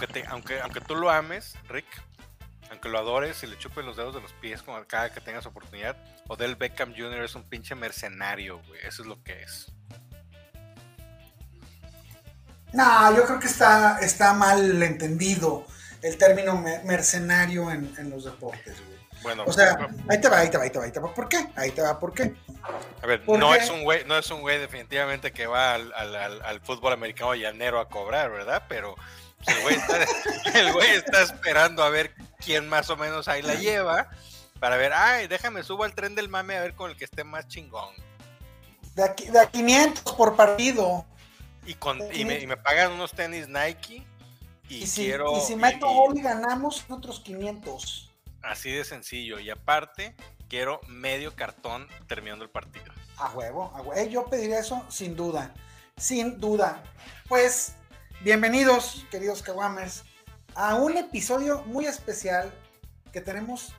aunque, te, aunque, aunque tú lo ames, Rick, aunque lo adores y le chupes los dedos de los pies como cada que tengas oportunidad, Odell Beckham Jr. es un pinche mercenario, güey. Eso es lo que es. No, yo creo que está, está mal entendido el término mercenario en, los deportes, güey. Bueno, o sea, ahí te va, ahí te va, ahí te va, ahí te va. ¿Por qué? Ahí te va, ¿por qué? A ver, no es un güey, no es un güey definitivamente que va al, al, fútbol americano llanero a cobrar, ¿verdad? Pero el güey, está, el güey está esperando a ver quién más o menos ahí la lleva para ver, ay, déjame subo al tren del mame a ver con el que esté más chingón. De, aquí, de a 500 por partido. Y, con, y, me, pagan unos tenis Nike. Y, si, quiero. Y si meto gol y ganamos otros 500. Así de sencillo. Y aparte, quiero medio cartón terminando el partido. A huevo, a huevo. Eh, yo pediría eso sin duda. Sin duda. Pues, bienvenidos, queridos Kawamers, a un episodio muy especial que tenemos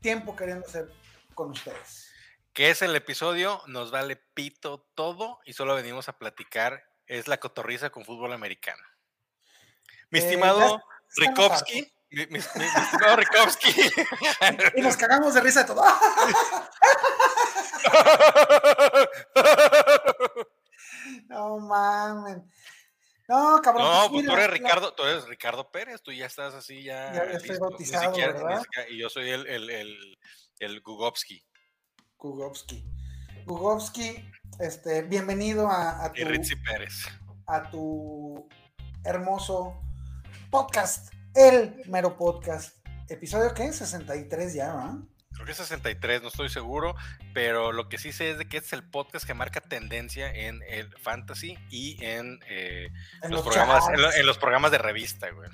tiempo queriendo hacer con ustedes. Que es el episodio, nos vale pito todo y solo venimos a platicar, es la cotorriza con fútbol americano. Mi eh, estimado Rikovsky, mi, estimado Rikovsky. y nos cagamos de risa de todo. no mames. No, cabrón. No, pues, pues tú eres Ricardo, tú eres Ricardo Pérez, tú ya estás así ya. Ya, estoy bautizado, ¿verdad? y yo soy el, el, el, el Gugovsky. Gugovsky. Gugovsky, este, bienvenido a, a tu. Y Ritzy Pérez. A tu hermoso podcast, el mero podcast. ¿Episodio qué? 63 ya, ¿verdad? Creo que 63, no estoy seguro, pero lo que sí sé es de que es el podcast que marca tendencia en el fantasy y en, eh, los, programas, en, los programas de revista, güey,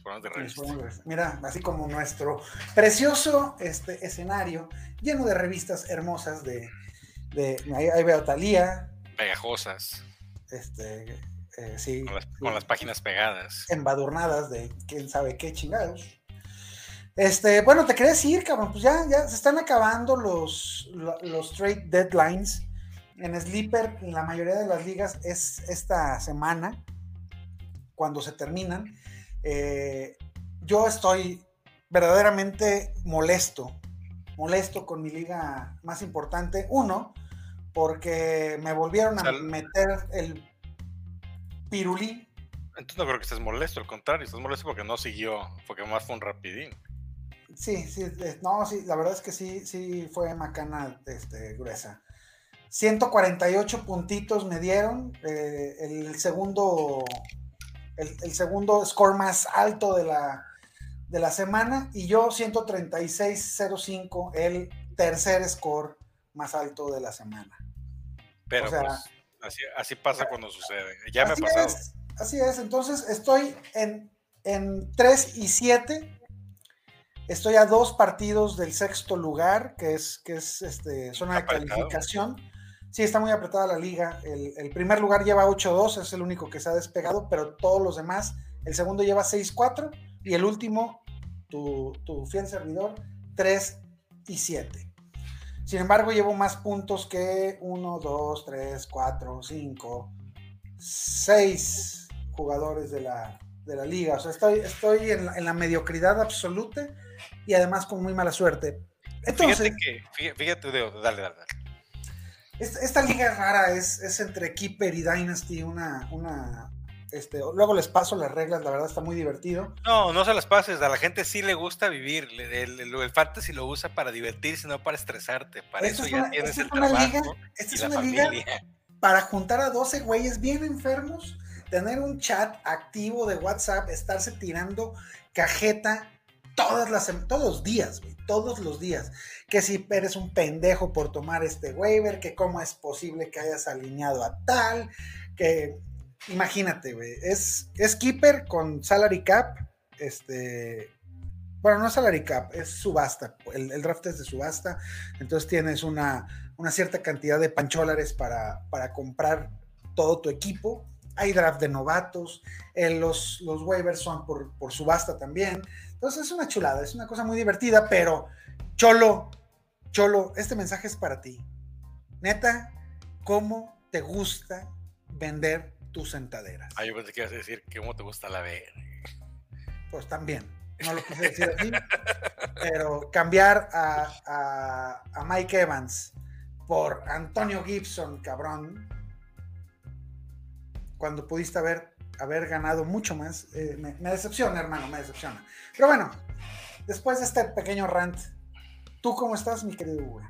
Mira, así como nuestro precioso este, escenario lleno de revistas hermosas de, ahí, veo Talía. Pegajosas. Este, eh, sí. Con las, con las páginas pegadas. Embadurnadas de quién sabe qué chingados. Este, bueno, te quería decir, cabrón, pues ya, ya se están acabando los, los, trade deadlines. En Sleeper, en la mayoría de las ligas, es esta semana, cuando se terminan. Eh, yo estoy verdaderamente molesto, molesto con mi liga más importante. Uno, porque me volvieron a meter el pirulí. Entonces no creo que estés molesto, al contrario, estás molesto porque no siguió, porque más fue un rapidín. Sí, sí, no, sí, la verdad es que sí, sí fue macana este, gruesa. 148 puntitos me dieron, eh, el segundo, el, segundo score más alto de la, de la semana y yo 136.05, el tercer score más alto de la semana. Pero pues, así, pasa cuando sucede. Ya me ha pasado. Es, así es, entonces estoy en, en 3 y 7 Estoy a dos partidos del sexto lugar, que es, que es este, zona de calificación. Sí, está muy apretada la liga. El, primer lugar lleva 8-2, es el único que se ha despegado, pero todos los demás, el segundo lleva 6-4 y el último, tu, tu fiel servidor, 3 y 7. Sin embargo, llevo más puntos que 1, 2, 3, 4, 5, 6 jugadores de la, de la liga. O sea, estoy, estoy en, en la mediocridad absoluta y además con muy mala suerte. Entonces, fíjate que, fíjate, dale, dale, Esta, liga es rara, es, entre Keeper y Dynasty, una, una, este, luego les paso las reglas, la verdad está muy divertido. No, no se las pases, a la gente sí le gusta vivir, el, el, fantasy lo usa para divertirse, no para estresarte, para eso ya tienes el trabajo liga, esta es una liga para juntar a 12 güeyes bien enfermos, tener un chat activo de WhatsApp, estarse tirando cajeta las, todos los días, todos los días. Que si eres un pendejo por tomar este waiver, que cómo es posible que hayas alineado a tal, que imagínate, güey, es, es keeper con salary cap, este, bueno, no salary cap, es subasta, el, el, draft es de subasta, entonces tienes una, una cierta cantidad de pancholares para, para comprar todo tu equipo. Hay draft de novatos, eh, los, los waivers son por, por subasta también. Entonces es una chulada, es una cosa muy divertida, pero Cholo, Cholo, este mensaje es para ti. Neta, ¿cómo te gusta vender tus sentaderas? Ah, yo pensé que ibas a decir cómo te gusta la ver. pues también. No lo quise decir así. pero cambiar a, a, Mike Evans por Antonio Gibson, cabrón, cuando pudiste haber, haber ganado mucho más, eh, me, decepciona, hermano, me decepciona. Pero bueno, después de este pequeño rant, ¿tú cómo estás, mi querido Hugo?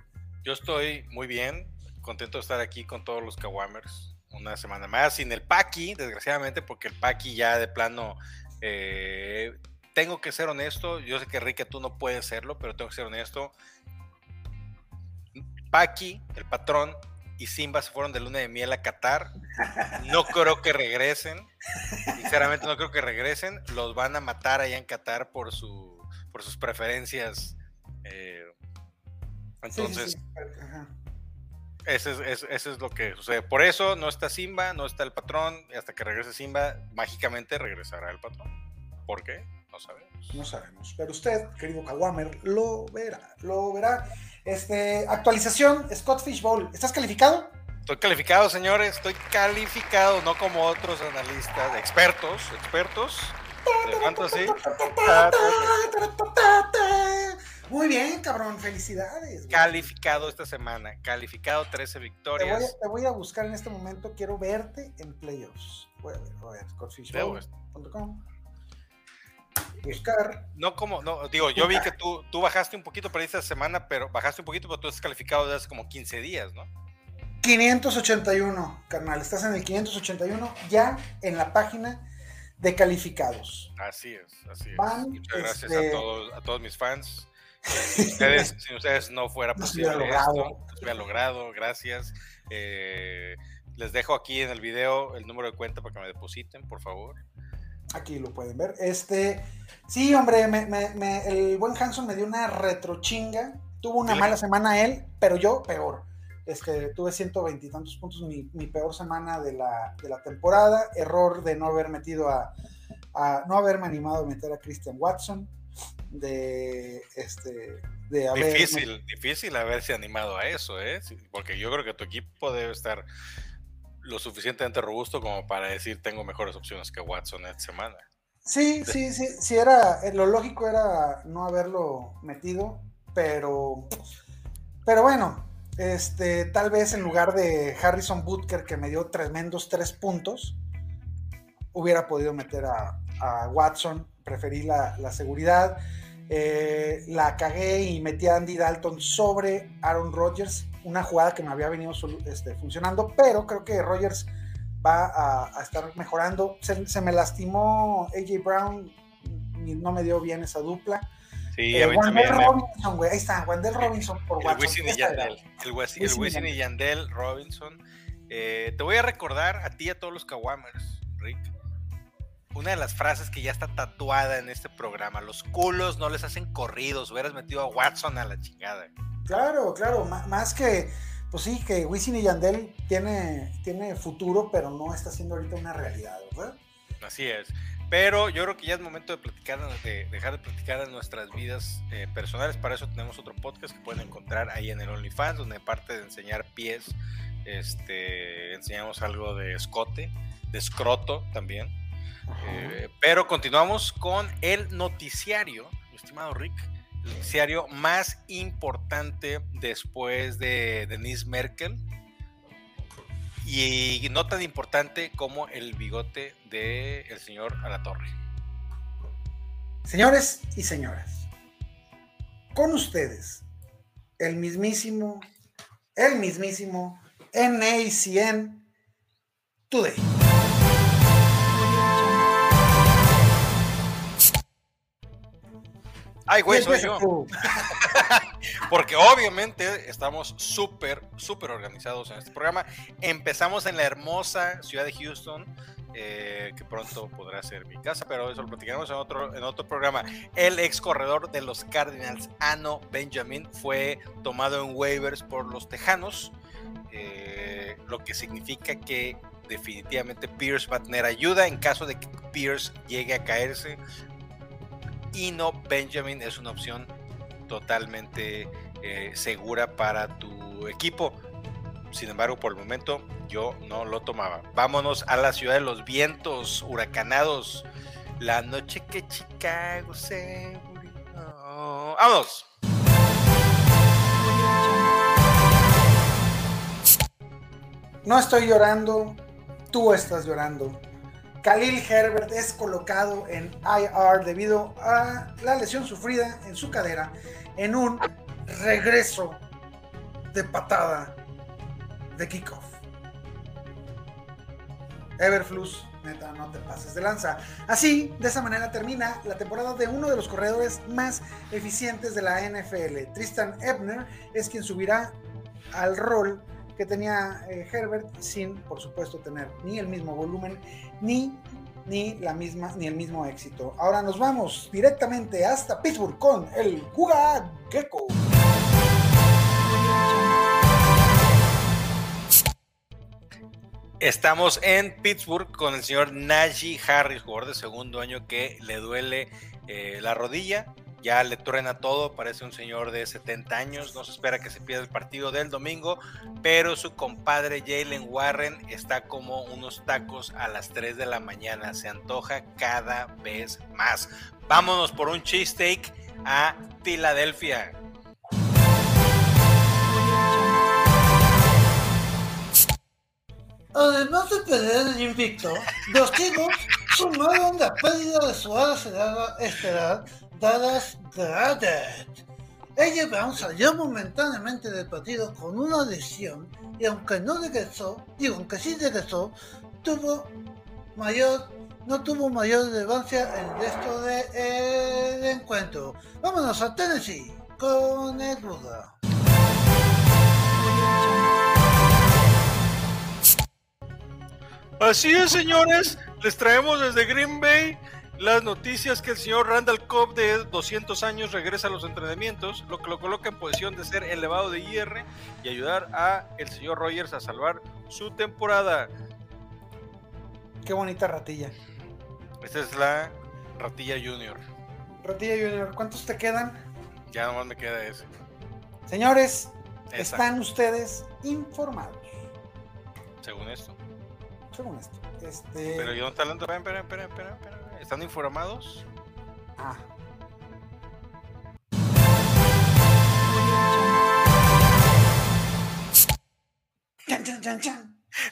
Yo estoy muy bien, contento de estar aquí con todos los Kawamers una semana más, sin el Paki, desgraciadamente, porque el Paki ya de plano eh, tengo que ser honesto, yo sé que Enrique tú no puedes serlo, pero tengo que ser honesto. Paki, el patrón, y Simba se fueron de luna de miel a Qatar. No creo que regresen. Sinceramente no creo que regresen. Los van a matar allá en Qatar por, su, por sus preferencias. Eh, entonces, Eso, es, eso es lo que sucede. Por eso no está Simba, no está el patrón. Y hasta que regrese Simba, mágicamente regresará el patrón. ¿Por qué? No sabemos. No sabemos. Pero usted, querido Kawamer, lo verá. Lo verá. Este, actualización, Scott Fishbowl. ¿Estás calificado? Estoy calificado, señores. Estoy calificado, no como otros analistas, expertos, expertos. Muy bien, cabrón, felicidades. Calificado esta semana, calificado 13 victorias. Te voy, a, buscar en este momento, quiero verte en playoffs. Voy a ver, voy a ver, scottfishbowl.com buscar. No como, no, digo, yo vi que tú, tú bajaste un poquito para esta semana, pero bajaste un poquito, pero tú estás calificado desde hace como 15 días, ¿no? 581, carnal, estás en el 581 ya en la página de calificados. Así es, así es. Muchas gracias a, este, todos, a todos mis fans. Si ustedes, si ustedes no fuera posible esto, pues hubiera logrado, gracias. Eh, les dejo aquí en el video el número de cuenta para que me depositen, por favor. Aquí lo pueden ver. Este, sí, hombre, el buen Hanson me dio una retrochinga. Tuvo una mala semana él, pero yo peor. Este, tuve 120 y tantos puntos, mi, peor semana de la, temporada. Error de no haber metido a, no haberme animado a meter a Christian Watson. De este, de haber. Difícil, difícil haberse animado a eso, ¿eh? Porque yo creo que tu equipo debe estar lo suficientemente robusto como para decir tengo mejores opciones que Watson esta semana. Sí, sí, sí, sí, era, eh, lo lógico era no haberlo metido, pero, pero bueno, este, tal vez en lugar de Harrison Butker que me dio tremendos tres puntos, hubiera podido meter a, Watson, preferí la, la seguridad, eh, la cagué y metí a Andy Dalton sobre Aaron Rodgers una jugada que me había venido este, funcionando, pero creo que Rogers va a, estar mejorando. Se, me lastimó AJ Brown y no me dio bien esa dupla. Sí, eh, Wandel Robinson, güey, ahí está, Wandel Robinson por el Wisin y Yandel, el, Wisin y Yandel Robinson. Eh, te voy a recordar a ti y a todos los Kawamers, Rick, una de las frases que ya está tatuada en este programa, los culos no les hacen corridos, hubieras metido a Watson a la chingada. Claro, claro, más que, pues sí, que Wisin y Yandel tiene, tiene futuro, pero no está siendo ahorita una realidad, ¿verdad? Así es. Pero yo creo que ya es momento de platicar, de dejar de platicar de nuestras vidas eh, personales. Para eso tenemos otro podcast que pueden encontrar ahí en el OnlyFans, donde aparte de enseñar pies, este, enseñamos algo de escote, de escroto también. Eh, pero continuamos con el noticiario, mi estimado Rick el noticiario más importante después de Denise Merkel y no tan importante como el bigote del el señor Alatorre. Señores y señoras, con ustedes, el mismísimo, el mismísimo NACN Today. Ay, güey, soy yo. Porque obviamente estamos súper, súper organizados en este programa. Empezamos en la hermosa ciudad de Houston, eh, que pronto podrá ser mi casa, pero eso lo platicaremos en otro, en otro programa. El ex corredor de los Cardinals, Ano Benjamin, fue tomado en waivers por los Tejanos, eh, lo que significa que definitivamente Pierce va a tener ayuda en caso de que Pierce llegue a caerse y no Benjamin es una opción totalmente eh, segura para tu equipo. Sin embargo, por el momento yo no lo tomaba. Vámonos a la ciudad de los vientos huracanados. La noche que Chicago se murió. ¡Vamos! No estoy llorando, tú estás llorando. Khalil Herbert es colocado en IR debido a la lesión sufrida en su cadera en un regreso de patada de kickoff. Everflux, neta, no te pases de lanza. Así, de esa manera termina la temporada de uno de los corredores más eficientes de la NFL. Tristan Ebner es quien subirá al rol que tenía eh, Herbert sin, por supuesto, tener ni el mismo volumen ni, ni, la misma, ni el mismo éxito. Ahora nos vamos directamente hasta Pittsburgh con el Kuga Gecko. Estamos en Pittsburgh con el señor Najee Harris, jugador de segundo año que le duele eh, la rodilla ya le truena todo, parece un señor de 70 años, no se espera que se pierda el partido del domingo, pero su compadre Jalen Warren está como unos tacos a las 3 de la mañana, se antoja cada vez más. Vámonos por un cheesesteak a Filadelfia. Además de perder el invicto, los Eagles sumaron la pérdida de su ala esperar Dallas Goddard. Ella Brown salió momentáneamente del partido con una lesión y aunque no regresó, digo, aunque sí regresó, tuvo mayor, no tuvo mayor relevancia en el resto del de, encuentro. Vámonos a Tennessee con el Buda. Así es, señores, les traemos desde Green Bay las noticias que el señor Randall Cobb de 200 años regresa a los entrenamientos, lo que lo coloca en posición de ser elevado de IR y ayudar a el señor Rogers a salvar su temporada. Qué bonita ratilla. Esta es la ratilla junior. Ratilla junior, ¿cuántos te quedan? Ya nomás me queda ese. Señores, están ustedes informados. Según esto. Según esto. Este... Pero yo no está hablando. Espera, espera, espera, espera. ¿Están informados? Ah.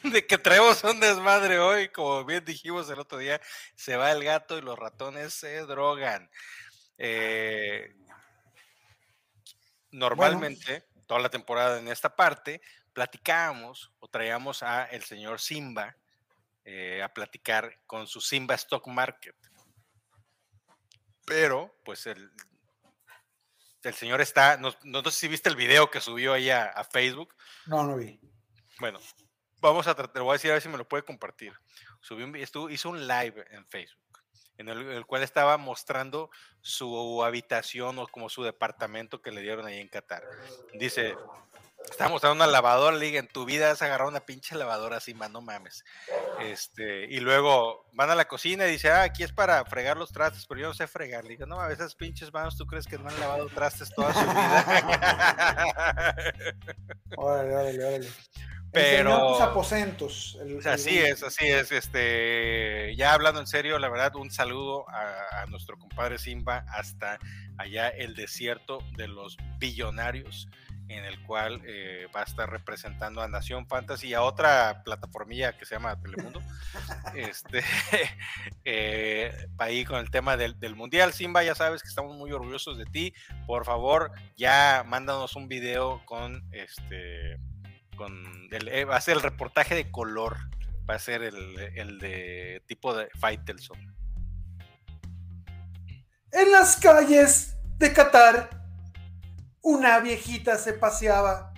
De que traemos un desmadre hoy, como bien dijimos el otro día, se va el gato y los ratones se drogan. Eh, normalmente, toda la temporada en esta parte, platicábamos o traíamos a el señor Simba eh, a platicar con su Simba Stock Market. Pero, pues el, el señor está, no, sé si viste el video que subió ahí a, Facebook. No, no vi. Bueno, vamos a tratar, voy a decir a ver si me lo puede compartir. Subió un, estuvo, hizo un live en Facebook en el, cual estaba mostrando su habitación o como su departamento que le dieron ahí en Qatar. Dice, Estamos mostrando una lavadora, le en tu vida has agarrado una pinche lavadora así, man, no mames. Este, y luego van a la cocina y dice, ah, aquí es para fregar los trastes, pero yo no sé fregar. Le digo, no, a veces pinches manos, ¿tú crees que no han lavado trastes toda su vida? órale, órale, órale. Pero. aposentos. así es, así es. Este, ya hablando en serio, la verdad, un saludo a, a nuestro compadre Simba hasta allá el desierto de los billonarios en el cual eh, va a estar representando a Nación Fantasy y a otra plataformilla que se llama Telemundo. este, eh, ahí con el tema del, Mundial. Simba, ya sabes que estamos muy orgullosos de ti. Por favor, ya mándanos un video con este. Con el, eh, va a ser el reportaje de color. Va a ser el, el de tipo de Faitelson. En las calles de Qatar una viejita se paseaba.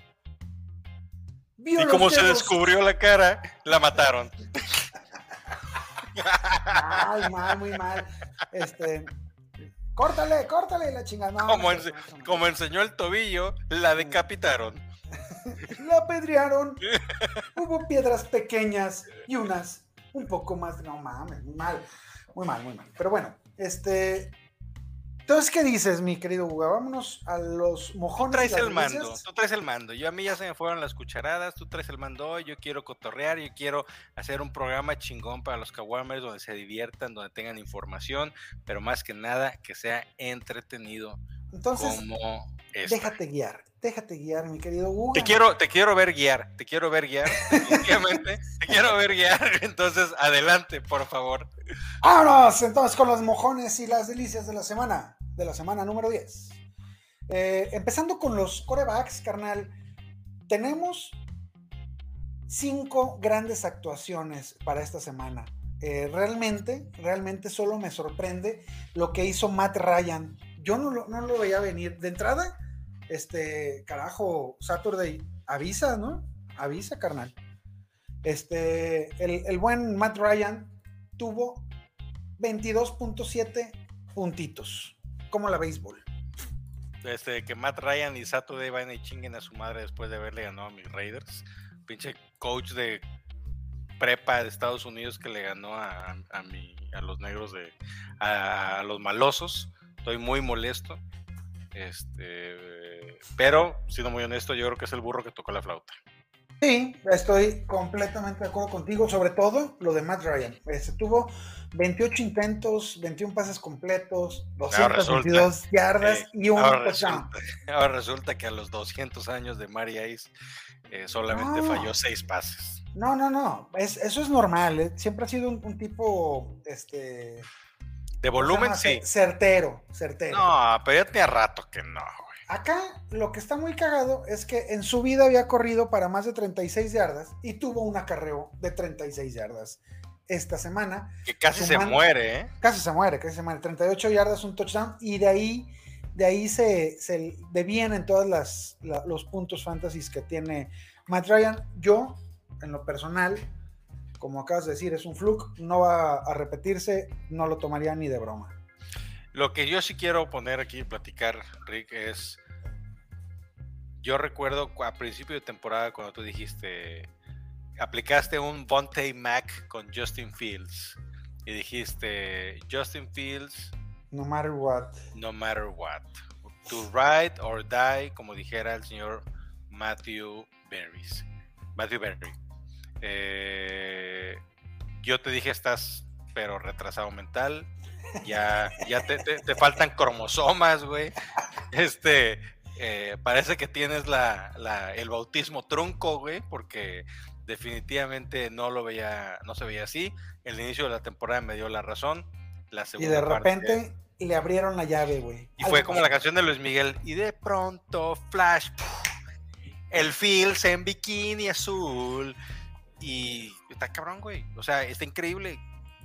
y como se descubrió la cara, la mataron. Ay, mal, muy mal. Este, córtale, córtale la chingada. como, enseñó el tobillo, la decapitaron. la apedrearon. Hubo piedras pequeñas y unas un poco más. No mames, muy mal. Muy mal, muy mal. Pero bueno, este. Entonces, ¿qué dices, mi querido Hugo? Vámonos a los mojones. Tú traes el mando, tú traes el mando. Yo a mí ya se me fueron las cucharadas, tú traes el mando, yo quiero cotorrear, yo quiero hacer un programa chingón para los Kawamers donde se diviertan, donde tengan información, pero más que nada que sea entretenido. Entonces, como déjate guiar, déjate guiar, mi querido Hugo. Te quiero, te quiero ver guiar, te quiero ver guiar, definitivamente, te quiero ver guiar. Entonces, adelante, por favor. Vámonos entonces con los mojones y las delicias de la semana, de la semana número 10. Eh, empezando con los corebacks, carnal, tenemos cinco grandes actuaciones para esta semana. Eh, realmente, realmente solo me sorprende lo que hizo Matt Ryan. Yo no lo, no lo veía venir. De entrada, este, carajo, Saturday, avisa, ¿no? Avisa, carnal. Este, el, el buen Matt Ryan tuvo 22.7 puntitos, como la béisbol. Este, que Matt Ryan y Saturday van y chinguen a su madre después de haberle ganado a mis Raiders. Pinche coach de prepa de Estados Unidos que le ganó a, a, a los negros de a, a, los malosos. Estoy muy molesto. Este, pero, siendo muy honesto, yo creo que es el burro que tocó la flauta. Sí, estoy completamente de acuerdo contigo, sobre todo lo de Matt Ryan. Este, tuvo 28 intentos, 21 pases completos, 222 yardas y un ahora resulta, ahora resulta que a los 200 años de Mary Ice eh, solamente no. falló 6 pases. No, no, no, es, eso es normal. ¿eh? Siempre ha sido un, un tipo, este, de volumen, sí. Certero, certero. No, pero ya tenía rato que no. Acá lo que está muy cagado es que en su vida había corrido para más de 36 yardas y tuvo un acarreo de 36 yardas esta semana. Que casi se muere, ¿eh? Casi se muere, casi se muere. 38 yardas, un touchdown y de ahí, de ahí se, se devienen todos las, la, los puntos fantasies que tiene Matt Ryan. Yo, en lo personal, como acabas de decir, es un fluke, no va a repetirse, no lo tomaría ni de broma. Lo que yo sí quiero poner aquí y platicar, Rick, es. Yo recuerdo a principio de temporada cuando tú dijiste. Aplicaste un Bonte Mac con Justin Fields. Y dijiste, Justin Fields. No matter what. No matter what. To ride or die, como dijera el señor Matthew Berries. Matthew Berry. Eh, yo te dije, estás pero retrasado mental. Ya, ya te, te, te faltan cromosomas, güey. Este, eh, parece que tienes la, la, el bautismo trunco, güey, porque definitivamente no lo veía, no se veía así. El inicio de la temporada me dio la razón. La y de repente parte, le abrieron la llave, güey. Y fue como la canción de Luis Miguel. Y de pronto, flash, el Fields en bikini azul. Y está cabrón, güey. O sea, está increíble.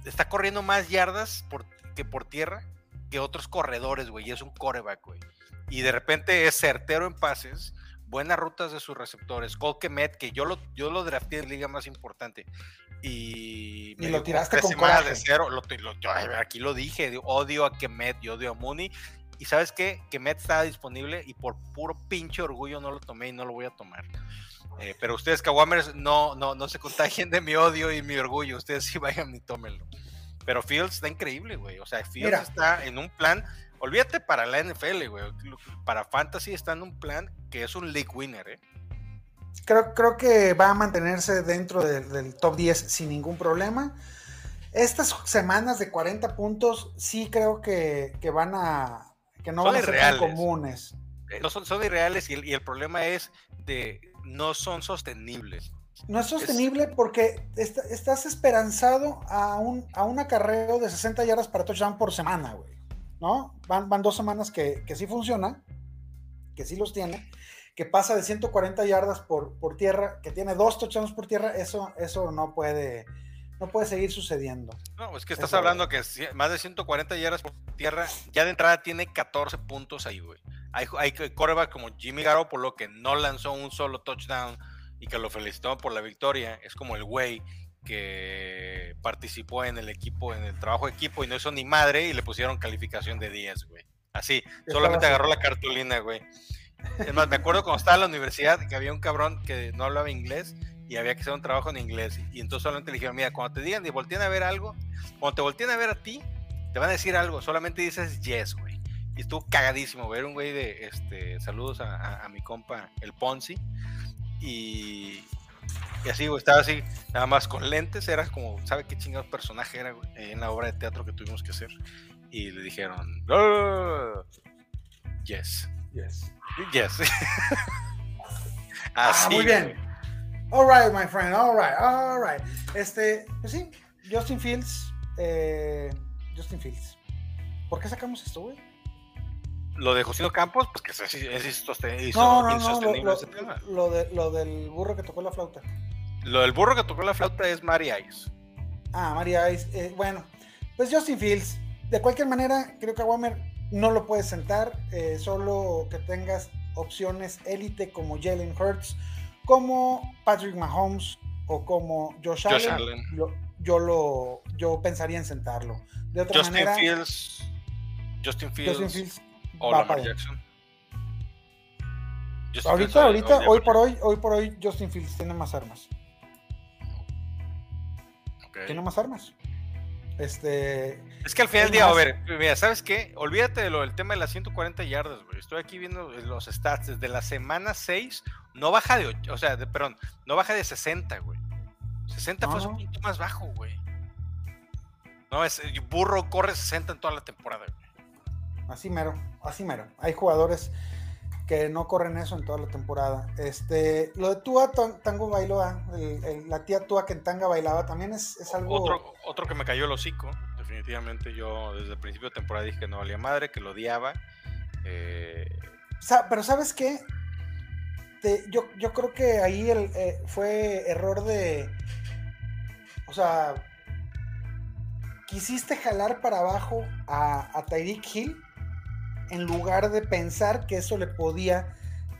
Está corriendo más yardas por, que por tierra que otros corredores, güey. Y es un coreback, güey. Y de repente es certero en pases, buenas rutas de sus receptores. Cole Kemet, que yo lo, yo lo drafté en liga más importante. Y, y lo tiraste con coraje. de cero. Lo, lo, yo, aquí lo dije, odio a Kemet, yo odio a Mooney. Y sabes qué? Kemet estaba disponible y por puro pinche orgullo no lo tomé y no lo voy a tomar. Eh, pero ustedes, Kawamers, no, no, no se contagien de mi odio y mi orgullo. Ustedes sí vayan y tómenlo. Pero Fields está increíble, güey. O sea, Fields Mira. está en un plan. Olvídate para la NFL, güey. Para Fantasy está en un plan que es un league winner, ¿eh? Creo, creo que va a mantenerse dentro del, del top 10 sin ningún problema. Estas semanas de 40 puntos sí creo que, que van a. que no son van a ser tan comunes. Eh, No son, son irreales y el, y el problema es de no son sostenibles. No es sostenible porque est estás esperanzado a un, a un acarreo de 60 yardas para touchdown por semana, güey. ¿No? Van, van dos semanas que, que, sí funciona, que sí los tiene, que pasa de 140 yardas por, por tierra, que tiene dos touchdowns por tierra, eso, eso no puede. No puede seguir sucediendo. No, es que estás eso hablando que más de 140 yardas por tierra, ya de entrada tiene 14 puntos ahí, güey. Hay, hay coreback como Jimmy Garoppolo que no lanzó un solo touchdown y que lo felicitó por la victoria. Es como el güey que participó en el equipo, en el trabajo de equipo y no hizo ni madre y le pusieron calificación de 10, güey. Así, solamente agarró la cartulina, güey. Es más, me acuerdo cuando estaba en la universidad que había un cabrón que no hablaba inglés y había que hacer un trabajo en inglés. Y entonces solamente le dijeron, mira, cuando te digan y volteen a ver algo, cuando te volteen a ver a ti, te van a decir algo, solamente dices yes, güey. y estuvo cagadísimo, ver un güey de, este, saludos a, mi compa, el Ponzi, y, y así, güey, estaba así, nada más con lentes, era como, ¿sabe qué chingado personaje era, güey? En la obra de teatro que tuvimos que hacer. Y le dijeron, yes. Yes. Yes. Ah, así, muy bien. All right, my friend, all right, all right. Este, pues sí, Justin Fields, eh, Justin Fields. ¿Por qué sacamos esto, güey? Lo de Josino Campos, pues que es, es no, no, no, lo, ese tema. Lo, de, lo del burro que tocó la flauta. Lo del burro que tocó la flauta es Mary Ice. Ah, Mary Ice. Eh, bueno, pues Justin Fields. De cualquier manera, creo que a Wamer no lo puedes sentar. Eh, solo que tengas opciones élite como Jalen Hurts, como Patrick Mahomes o como Josh, Allen. yo, lo, yo pensaría en sentarlo. De otra Justin manera, Fields. Justin Fields. Justin Fields o Lamar Jackson. ahorita, ahorita, hoy por hoy, hoy por hoy, Justin Fields tiene más armas. Tiene más armas. Este. Es que al final del día, a ver, mira, ¿sabes qué? Olvídate de lo del tema de las 140 yardas, güey. Estoy aquí viendo los stats. Desde la semana 6, no baja de. O sea, perdón, no baja de 60, güey. 60 fue un poquito más bajo, güey. No, es burro corre 60 en toda la temporada, güey. Así mero, así mero. Hay jugadores que no corren eso en toda la temporada. Este, lo de Tua Tango Bailoa, la tía Tua que en Tanga bailaba, también es, algo. Otro, otro, que me cayó el hocico, definitivamente. Yo desde el principio de temporada dije que no valía madre, que lo odiaba. Eh, pero ¿sabes qué? yo, yo creo que ahí el, eh, fue error de. O sea, quisiste jalar para abajo a, a Tyreek Hill en lugar de pensar que eso le podía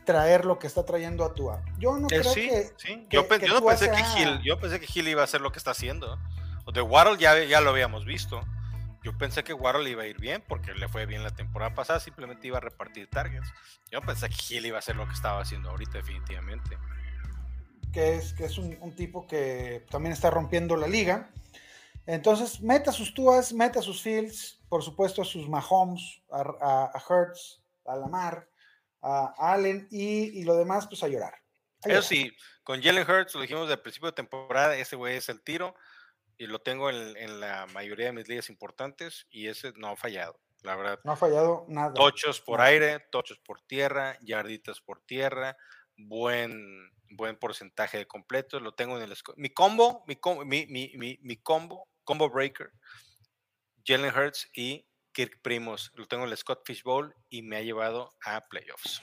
traer lo que está trayendo a Tua. Yo no eh, creo que, yo, no pensé que Gil, yo pensé que Gil iba a hacer lo que está haciendo. O de Waddle ya, ya lo habíamos visto. Yo pensé que Waddle iba a ir bien porque le fue bien la temporada pasada, simplemente iba a repartir targets. Yo pensé que Gil iba a hacer lo que estaba haciendo ahorita, definitivamente. Que es, que es un, un tipo que también está rompiendo la liga. Entonces, meta sus Tuas, meta sus Fields, por supuesto a sus Mahomes, a, a, Hertz, a Lamar, a Allen y, lo demás, pues a llorar. Eso sí, con Jalen Hurts, lo dijimos del principio de temporada, ese güey es el tiro y lo tengo en, la mayoría de mis ligas importantes y ese no ha fallado, la verdad. No ha fallado nada. Tochos por aire, tochos por tierra, yarditas por tierra, buen, buen porcentaje de completos, lo tengo en el... Mi combo, mi, mi, mi, mi combo combo breaker, Jalen Hurts y Kirk Primos. Lo tengo en el Scott Fish Bowl y me ha llevado a playoffs.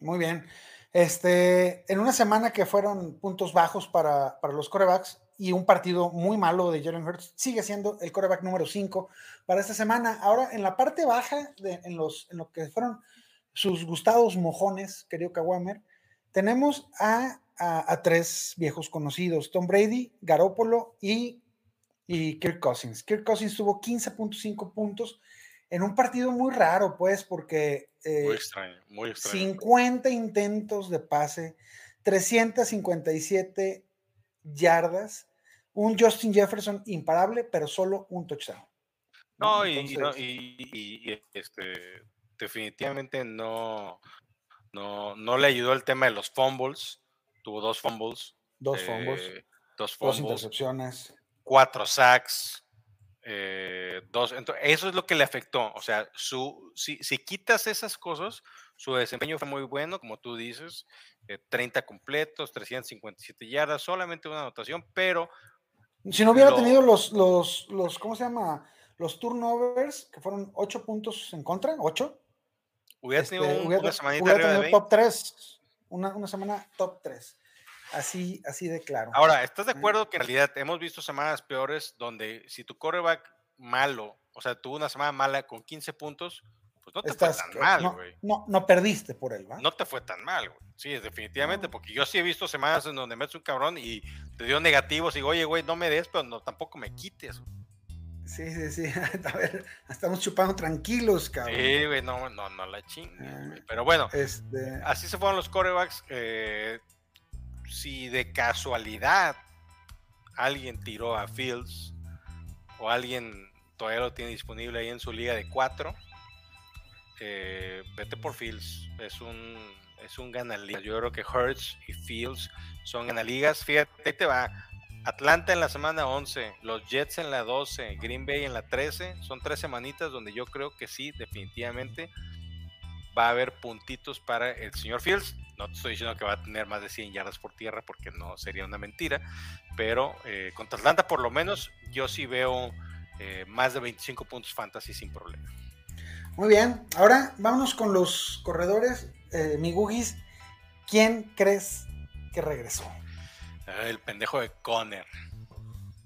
Muy bien. Este, en una semana que fueron puntos bajos para, los corebacks y un partido muy malo de Jalen Hurts, sigue siendo el coreback número 5 para esta semana. Ahora, en la parte baja, de, en, los, en lo que fueron sus gustados mojones, querido Kawamer, tenemos a, a, tres viejos conocidos, Tom Brady, Garópolo y y Kirk Cousins. Kirk Cousins tuvo 15.5 puntos en un partido muy raro, pues, porque... Eh, muy extraño, muy extraño. 50 intentos de pase, 357 yardas, un Justin Jefferson imparable, pero solo un touchdown. No, y, este, definitivamente no, no, no le ayudó el tema de los fumbles. Tuvo dos fumbles. Dos fumbles. Eh, dos fumbles. Dos intercepciones cuatro sacks, eh, dos. eso es lo que le afectó. O sea, su, si, si, quitas esas cosas, su desempeño fue muy bueno, como tú dices, 30 eh, completos, 357 yardas, solamente una anotación, pero... Si no hubiera tenido los, los, los, ¿cómo se llama? Los turnovers, que fueron 8 puntos en contra, 8. Hubiera tenido este, una semana top 3, una, una semana top 3. Así, así de claro. Ahora, ¿estás de acuerdo que en realidad hemos visto semanas peores donde si tu coreback malo, o sea, tuvo una semana mala con 15 puntos, pues no te fue tan mal, güey. No, no, perdiste por él, ¿va? No te fue tan mal, güey. Sí, definitivamente, porque yo sí he visto semanas en donde metes un cabrón y te dio negativos y digo, oye, güey, no me des, pero no, tampoco me quites. Sí, sí, sí. A ver, estamos chupando tranquilos, cabrón. Sí, güey, no, no, no la chingue. Ah, pero bueno, este... así se fueron los corebacks. Eh, si de casualidad alguien tiró a Fields o alguien todavía lo tiene disponible ahí en su liga de cuatro, eh, vete por Fields. Es un, es un ganaligas. Yo creo que Hurts y Fields son ganaligas. Fíjate, ahí te va. Atlanta en la semana 11, los Jets en la 12, Green Bay en la 13. Son tres semanitas donde yo creo que sí, definitivamente va a haber puntitos para el señor Fields. No te estoy diciendo que va a tener más de 100 yardas por tierra porque no sería una mentira, pero eh, contra Atlanta por lo menos yo sí veo eh, más de 25 puntos fantasy sin problema. Muy bien, ahora vámonos con los corredores. Eh, mi Gugis, ¿quién crees que regresó? El pendejo de Conner.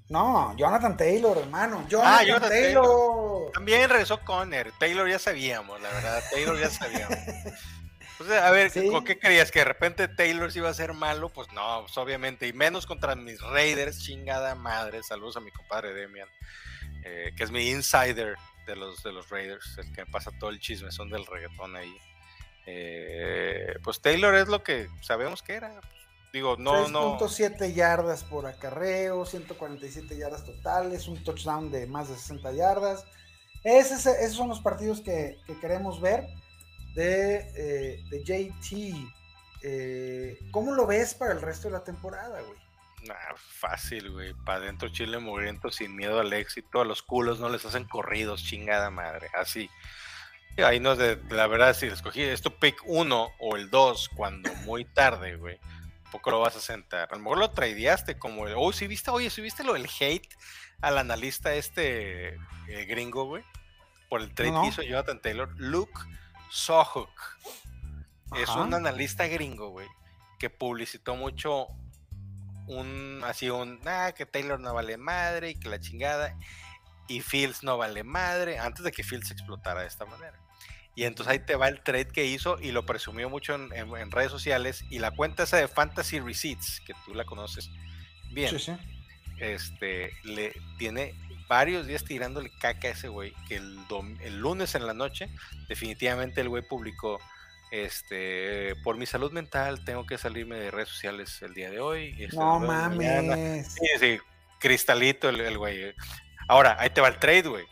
No, Jonathan Taylor, hermano. Ah, Jonathan, Taylor. También regresó Conner. Taylor ya sabíamos, la verdad. Taylor ya sabíamos. a ver, ¿con qué creías? ¿Que de repente Taylor se iba a ser malo? Pues no, pues obviamente. Y menos contra mis Raiders, chingada madre. Saludos a mi compadre Demian, eh, que es mi insider de los, de los Raiders, el que me pasa todo el chisme, son del reggaetón ahí. Eh, pues Taylor es lo que sabemos que era. Digo, no, 6.7 yardas por acarreo, 147 yardas totales, un touchdown de más de 60 yardas. esos son los partidos que, queremos ver de, eh, de JT. Eh, ¿Cómo lo ves para el resto de la temporada, güey? fácil, güey. Para adentro Chile mugriento sin miedo al éxito. A los culos no les hacen corridos, chingada madre. Así. ahí no de, la verdad, si escogí esto pick 1 o el 2 cuando muy tarde, güey. Poco lo vas a sentar. A lo mejor lo tradeaste como el. Oh, si viste, oye, si viste lo del hate al analista este eh, gringo, güey. Por el trade que hizo Jonathan Taylor. Luke Sohuk. Es un analista gringo, güey. Que publicitó mucho un así un ah, que Taylor no vale madre y que la chingada y Fields no vale madre antes de que Fields explotara de esta manera. Y entonces ahí te va el trade que hizo y lo presumió mucho en, redes sociales y la cuenta esa de Fantasy Receipts, que tú la conoces bien, este le tiene varios días tirándole caca a ese güey, que el, el lunes en la noche definitivamente el güey publicó este, por mi salud mental tengo que salirme de redes sociales el día de hoy. Este, no mames. Sí, sí, cristalito el, güey. Ahora, ahí te va el trade, güey.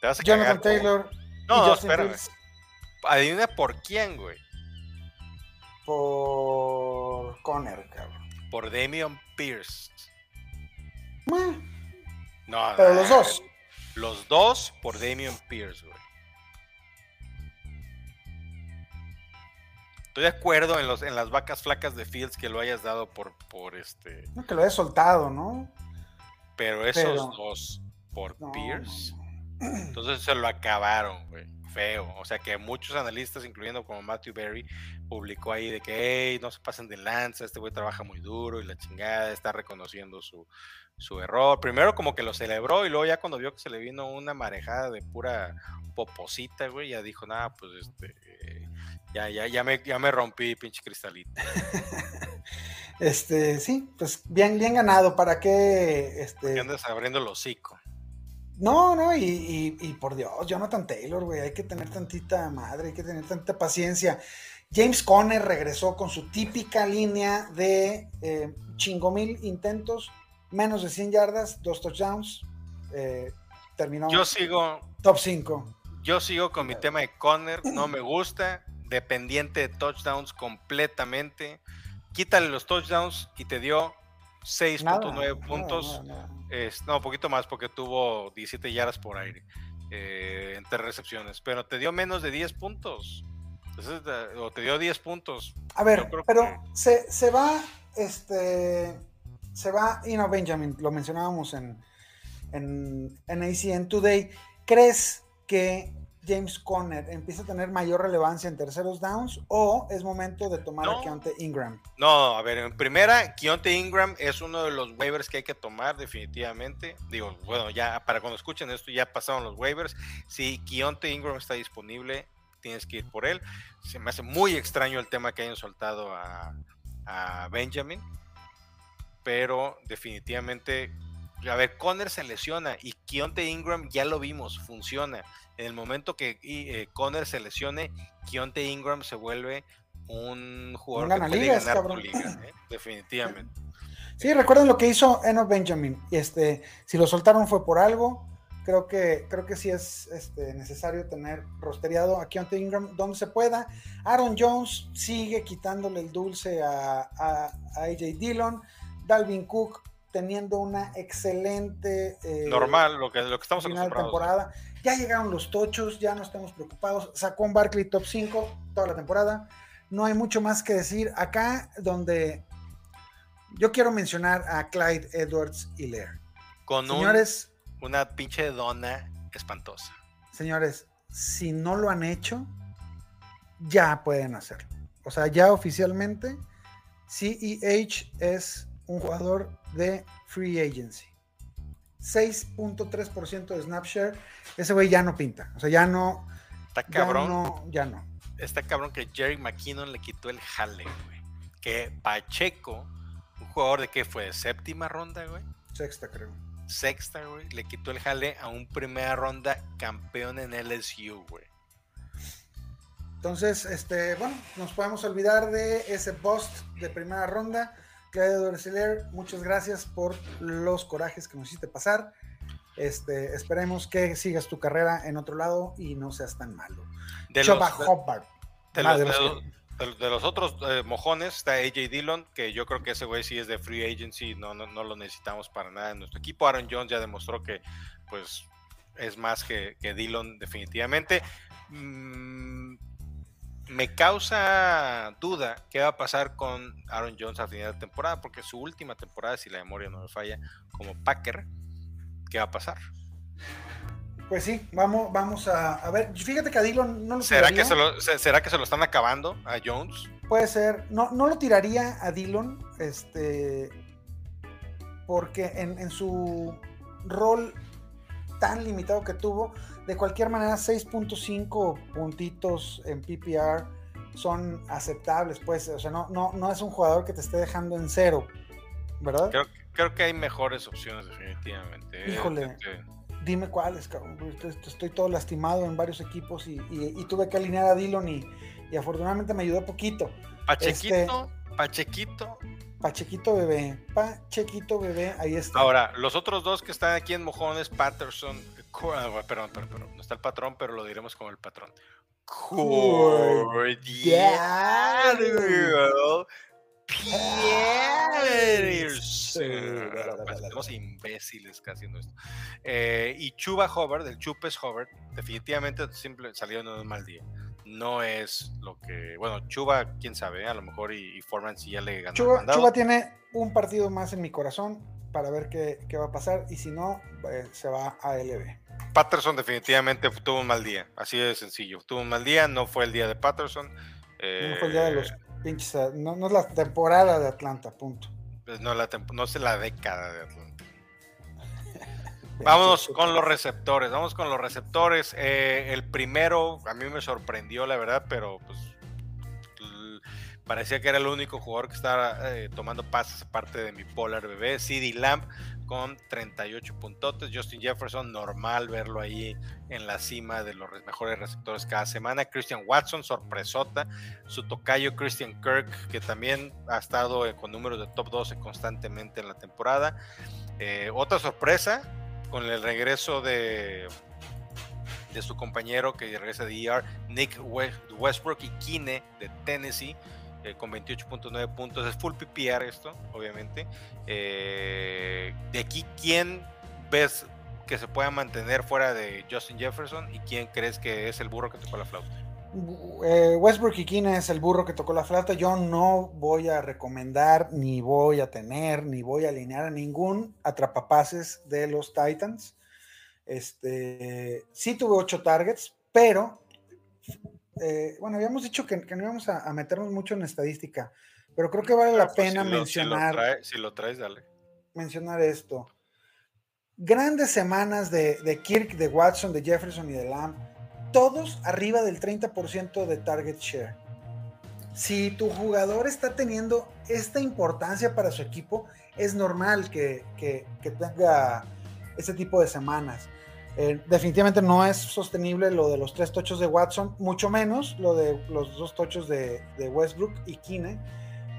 Te vas a Jonathan Taylor. No, no espérame. Adivina por quién, güey. Por Conner, cabrón. Por Damian Pierce. No, pero los dos. Los dos por Damian Pierce, güey. Estoy de acuerdo en, los, en las vacas flacas de Fields que lo hayas dado por, por este. No, que lo hayas soltado, ¿no? Pero esos dos por Pierce. Entonces se lo acabaron, güey. Feo. O sea que muchos analistas, incluyendo como Matthew Berry, publicó ahí de que, hey, no se pasen de lanza, este güey trabaja muy duro y la chingada, está reconociendo su, su error. Primero como que lo celebró y luego ya cuando vio que se le vino una marejada de pura poposita, güey, ya dijo, nada, pues este, ya, ya, ya me, ya me rompí, pinche cristalito. este, sí, pues bien, bien ganado. ¿Para qué? Este... andas abriendo el hocico. No, no, y, y, por Dios, Jonathan Taylor, güey, hay que tener tantita madre, hay que tener tanta paciencia. James Conner regresó con su típica línea de eh, chingo mil intentos, menos de 100 yardas, dos touchdowns. Eh, terminó. Yo sigo. Top 5. Yo sigo con mi tema de Conner, no me gusta dependiente de touchdowns completamente. Quítale los touchdowns y te dio 6.9 puntos. no, un poquito más porque tuvo 17 yardas por aire eh, entre recepciones, pero te dio menos de 10 puntos. o te dio 10 puntos. A ver, pero se, se, va, este, se va, y no, Benjamin, lo mencionábamos en, en, en ACN Today. ¿Crees que James Conner empieza a tener mayor relevancia en terceros downs o es momento de tomar a Keontae Ingram? No, a ver, en primera, Keontae Ingram es uno de los waivers que hay que tomar definitivamente. Digo, bueno, ya para cuando escuchen esto ya pasaron los waivers. Si Keontae Ingram está disponible, tienes que ir por él. Se me hace muy extraño el tema que hayan soltado a, a Benjamin, pero definitivamente a ver, Conner se lesiona y Keontae Ingram ya lo vimos, funciona. En el momento que eh, Conner se lesione, Keontae Ingram se vuelve un jugador que puede ganar tu liga, ¿eh? definitivamente. Sí, recuerden lo que hizo Eno Benjamin. Este, si lo soltaron fue por algo. Creo que, creo que sí es este, necesario tener rosteriado a Keontae Ingram donde se pueda. Aaron Jones sigue quitándole el dulce a, a, AJ Dillon. Dalvin Cook teniendo una excelente eh, normal lo que, lo que estamos final de temporada. Ya llegaron los tochos, ya no estamos preocupados. Sacó un Barkley top 5 toda la temporada. No hay mucho más que decir. Acá donde yo quiero mencionar a Clyde Edwards Hilaire. Con Señores, una pinche dona espantosa. Señores, si no lo han hecho, ya pueden hacerlo. O sea, ya oficialmente, CEH es un jugador de free agency. 6.3% de Snapshare. Ese güey ya no pinta. O sea, ya no. Está cabrón. Ya no, ya no. Está cabrón que Jerry McKinnon le quitó el jale, güey. Que Pacheco, un jugador de que fue séptima ronda, güey. Sexta, creo sexta, güey, le quitó el jale a un primera ronda campeón en LSU, güey. Entonces, este, bueno, nos podemos olvidar de ese post de primera ronda. Claudio Dorcelier, muchas gracias por los corajes que nos hiciste pasar. Este, esperemos que sigas tu carrera en otro lado y no seas tan malo. De de, los otros eh, mojones está AJ Dillon, que yo creo que ese güey sí es de free agency, no, no, no, lo necesitamos para nada en nuestro equipo. Aaron Jones ya demostró que pues es más que, que Dillon definitivamente. Mm, me causa duda qué va a pasar con Aaron Jones a final de temporada, porque su última temporada, si la memoria no me falla, como Packer, ¿qué va a pasar? Pues sí, vamos, vamos a, ver. Fíjate que a Dillon no lo ¿Será que, se lo, ¿Será que se lo están acabando a Jones? Puede ser. No, no lo tiraría a Dillon, este, porque en, en su rol tan limitado que tuvo, de cualquier manera 6.5 puntitos en PPR son aceptables, pues, o sea, no, no, no es un jugador que te esté dejando en cero, ¿verdad? Creo, creo que hay mejores opciones definitivamente. ¿eh? Híjole. Dime cuáles, cabrón. Estoy todo lastimado en varios equipos y, tuve que alinear a Dillon y, afortunadamente me ayudó poquito. Pachequito, este, Pachequito. Pachequito bebé, Pachequito bebé, ahí está. Ahora, los otros dos que están aquí en Mojones, Patterson, perdón, perdón, perdón, no está el patrón, pero lo diremos como el patrón. Cordial. Estamos imbéciles casi esto. Eh, y Chuba Hobart, el Chupes Hobart, definitivamente simple, salió en un mal día. No es lo que. Bueno, Chuba, quién sabe, a lo mejor y, y Foreman sí ya le ganó. Chuba, tiene un partido más en mi corazón para ver qué, qué va a pasar y si no, eh, se va a LB. Patterson definitivamente tuvo un mal día, así de sencillo. Tuvo un mal día, no fue el día de Patterson. no fue el día de los no, es la temporada de Atlanta, punto. Pues no, la no es la década de Atlanta. Vámonos con los receptores, vamos con los receptores. Eh, el primero, a mí me sorprendió, la verdad, pero pues parecía que era el único jugador que estaba eh, tomando pases aparte de mi Polar bebé, CD Lamp con 38 puntotes, Justin Jefferson, normal verlo ahí en la cima de los mejores receptores cada semana, Christian Watson, sorpresota, su tocayo Christian Kirk, que también ha estado eh, con números de top 12 constantemente en la temporada, eh, otra sorpresa con el regreso de de su compañero que regresa de ER, Nick Westbrook y Kine de Tennessee, eh, con 28.9 puntos. Es full PPR esto, obviamente. Eh, de aquí, ¿quién ves que se pueda mantener fuera de Justin Jefferson y quién crees que es el burro que tocó la flauta? Eh, Westbrook y es el burro que tocó la flauta. Yo no voy a recomendar, ni voy a tener, ni voy a alinear a ningún atrapapases de los Titans. Este, sí tuve ocho targets, pero eh, bueno, habíamos dicho que, no íbamos a, meternos mucho en estadística, pero creo que vale la pues, pena mencionar. Si lo, traes, dale. Mencionar esto. Grandes semanas de, de, Kirk, de Watson, de Jefferson y de Lamb, todos arriba del 30% de target share. Si tu jugador está teniendo esta importancia para su equipo, es normal que, que tenga este tipo de semanas. Eh, definitivamente no es sostenible lo de los tres tochos de Watson, mucho menos lo de los dos tochos de, Westbrook y Kine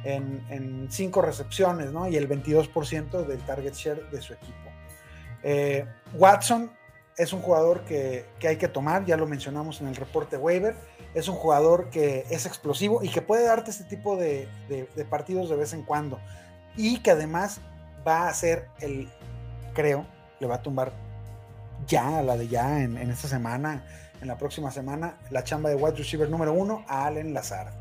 en, cinco recepciones, ¿no? Y el 22% del target share de su equipo. Eh, Watson es un jugador que, hay que tomar, ya lo mencionamos en el reporte waiver. Es un jugador que es explosivo y que puede darte este tipo de, partidos de vez en cuando. Y que además va a ser el, creo, le va a tumbar ya, la de ya en, esta semana, en la próxima semana, la chamba de wide receiver número uno a Allen Lazar.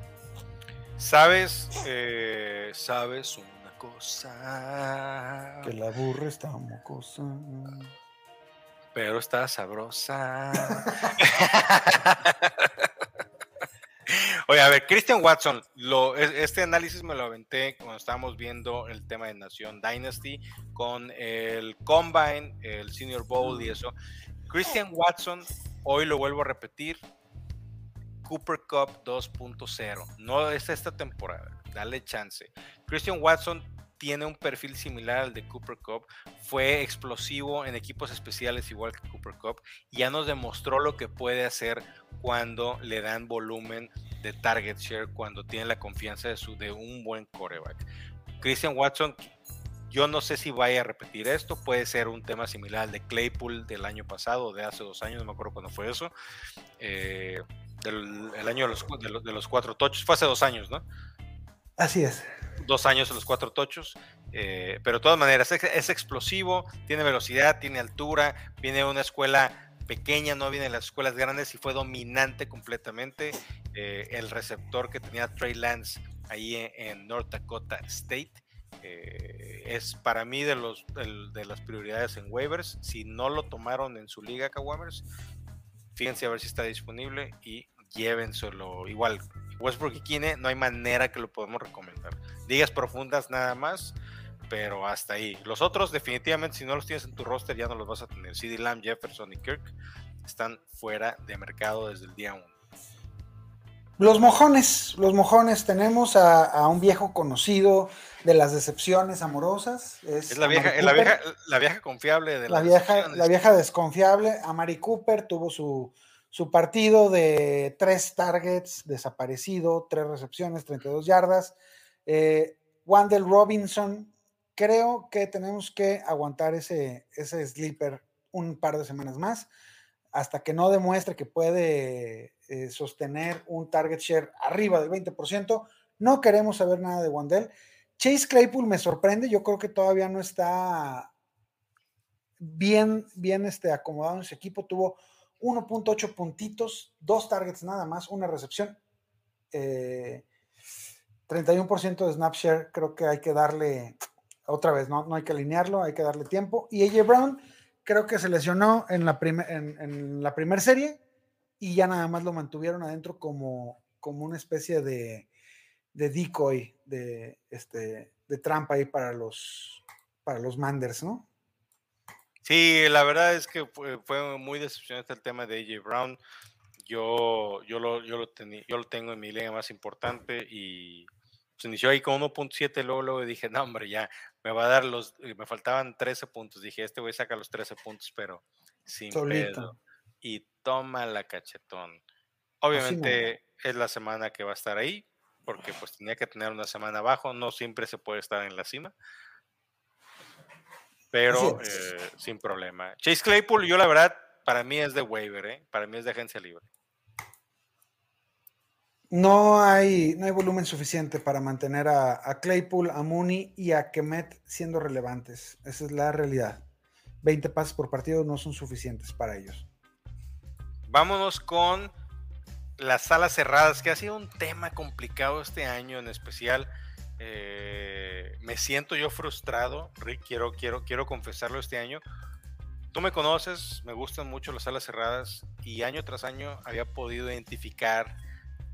Sabes, eh, sabes una cosa. Que la burra está mocosa pero está sabrosa. Oye, a ver, Christian Watson, lo, este análisis me lo aventé cuando estábamos viendo el tema de Nación Dynasty con el Combine, el Senior Bowl y eso. Christian Watson, hoy lo vuelvo a repetir, Cooper Cup 2.0. No es esta temporada, dale chance. Christian Watson tiene un perfil similar al de Cooper Cup, fue explosivo en equipos especiales igual que Cooper Cup, ya nos demostró lo que puede hacer cuando le dan volumen de target share, cuando tiene la confianza de, su, de un buen coreback. Christian Watson, yo no sé si vaya a repetir esto, puede ser un tema similar al de Claypool del año pasado, de hace dos años, no me acuerdo cuándo fue eso, eh, del el año de los, de los cuatro tochos, fue hace dos años, ¿no? Así es dos años en los cuatro tochos, eh, pero de todas maneras es, explosivo, tiene velocidad, tiene altura, viene de una escuela pequeña, no viene de las escuelas grandes y fue dominante completamente. Eh, el receptor que tenía Trey Lance ahí en, North Dakota State. Eh, es para mí de, los, de, las prioridades en waivers. Si no lo tomaron en su liga, Kawamers, fíjense a ver si está disponible y llévenselo. Igual, Westbrook y Kine, no hay manera que lo podemos recomendar. Ligas profundas nada más, pero hasta ahí. Los otros, definitivamente, si no los tienes en tu roster, ya no los vas a tener. CD Lamb, Jefferson y Kirk están fuera de mercado desde el día 1. Los mojones, los mojones, tenemos a, un viejo conocido de las decepciones amorosas. Es, la, vieja, la, vieja, la, vieja, confiable de la vieja, la vieja desconfiable. A Mari Cooper tuvo su, su partido de tres targets, desaparecido, tres recepciones, 32 yardas. Eh, Wandel Robinson, creo que tenemos que aguantar ese, sleeper un par de semanas más hasta que no demuestre que puede eh, sostener un target share arriba del 20%. No queremos saber nada de Wandel. Chase Claypool me sorprende, yo creo que todavía no está bien, bien este, acomodado en su equipo. Tuvo 1.8 puntitos, dos targets nada más, una recepción. 31% eh, de snapshare, creo que hay que darle, otra vez, no, no hay que alinearlo, hay que darle tiempo. Y AJ Brown, creo que se lesionó en la, en, la primera serie y ya nada más lo mantuvieron adentro como, como una especie de, de decoy, de, este, de trampa ahí para los, para los Manders, ¿no? Sí, la verdad es que fue, muy decepcionante el tema de AJ Brown. Yo, yo, lo, yo, lo yo lo tengo en mi liga más importante y se inició ahí con 1.7, luego, luego dije, no, hombre, ya me va a dar los, me faltaban 13 puntos. Dije, este güey saca los 13 puntos, pero sin pedo. Y toma la cachetón. Obviamente es la semana que va a estar ahí, porque pues tenía que tener una semana abajo, no siempre se puede estar en la cima pero eh, sin problema. Chase Claypool, yo la verdad, para mí es de waiver, ¿eh? para mí es de agencia libre. No hay, no hay volumen suficiente para mantener a, Claypool, a Mooney y a Kemet siendo relevantes. Esa es la realidad. 20 pases por partido no son suficientes para ellos. Vámonos con las salas cerradas, que ha sido un tema complicado este año en especial. Eh, me siento yo frustrado, Rick, quiero, quiero, quiero confesarlo este año. Tú me conoces, me gustan mucho las salas cerradas y año tras año había podido identificar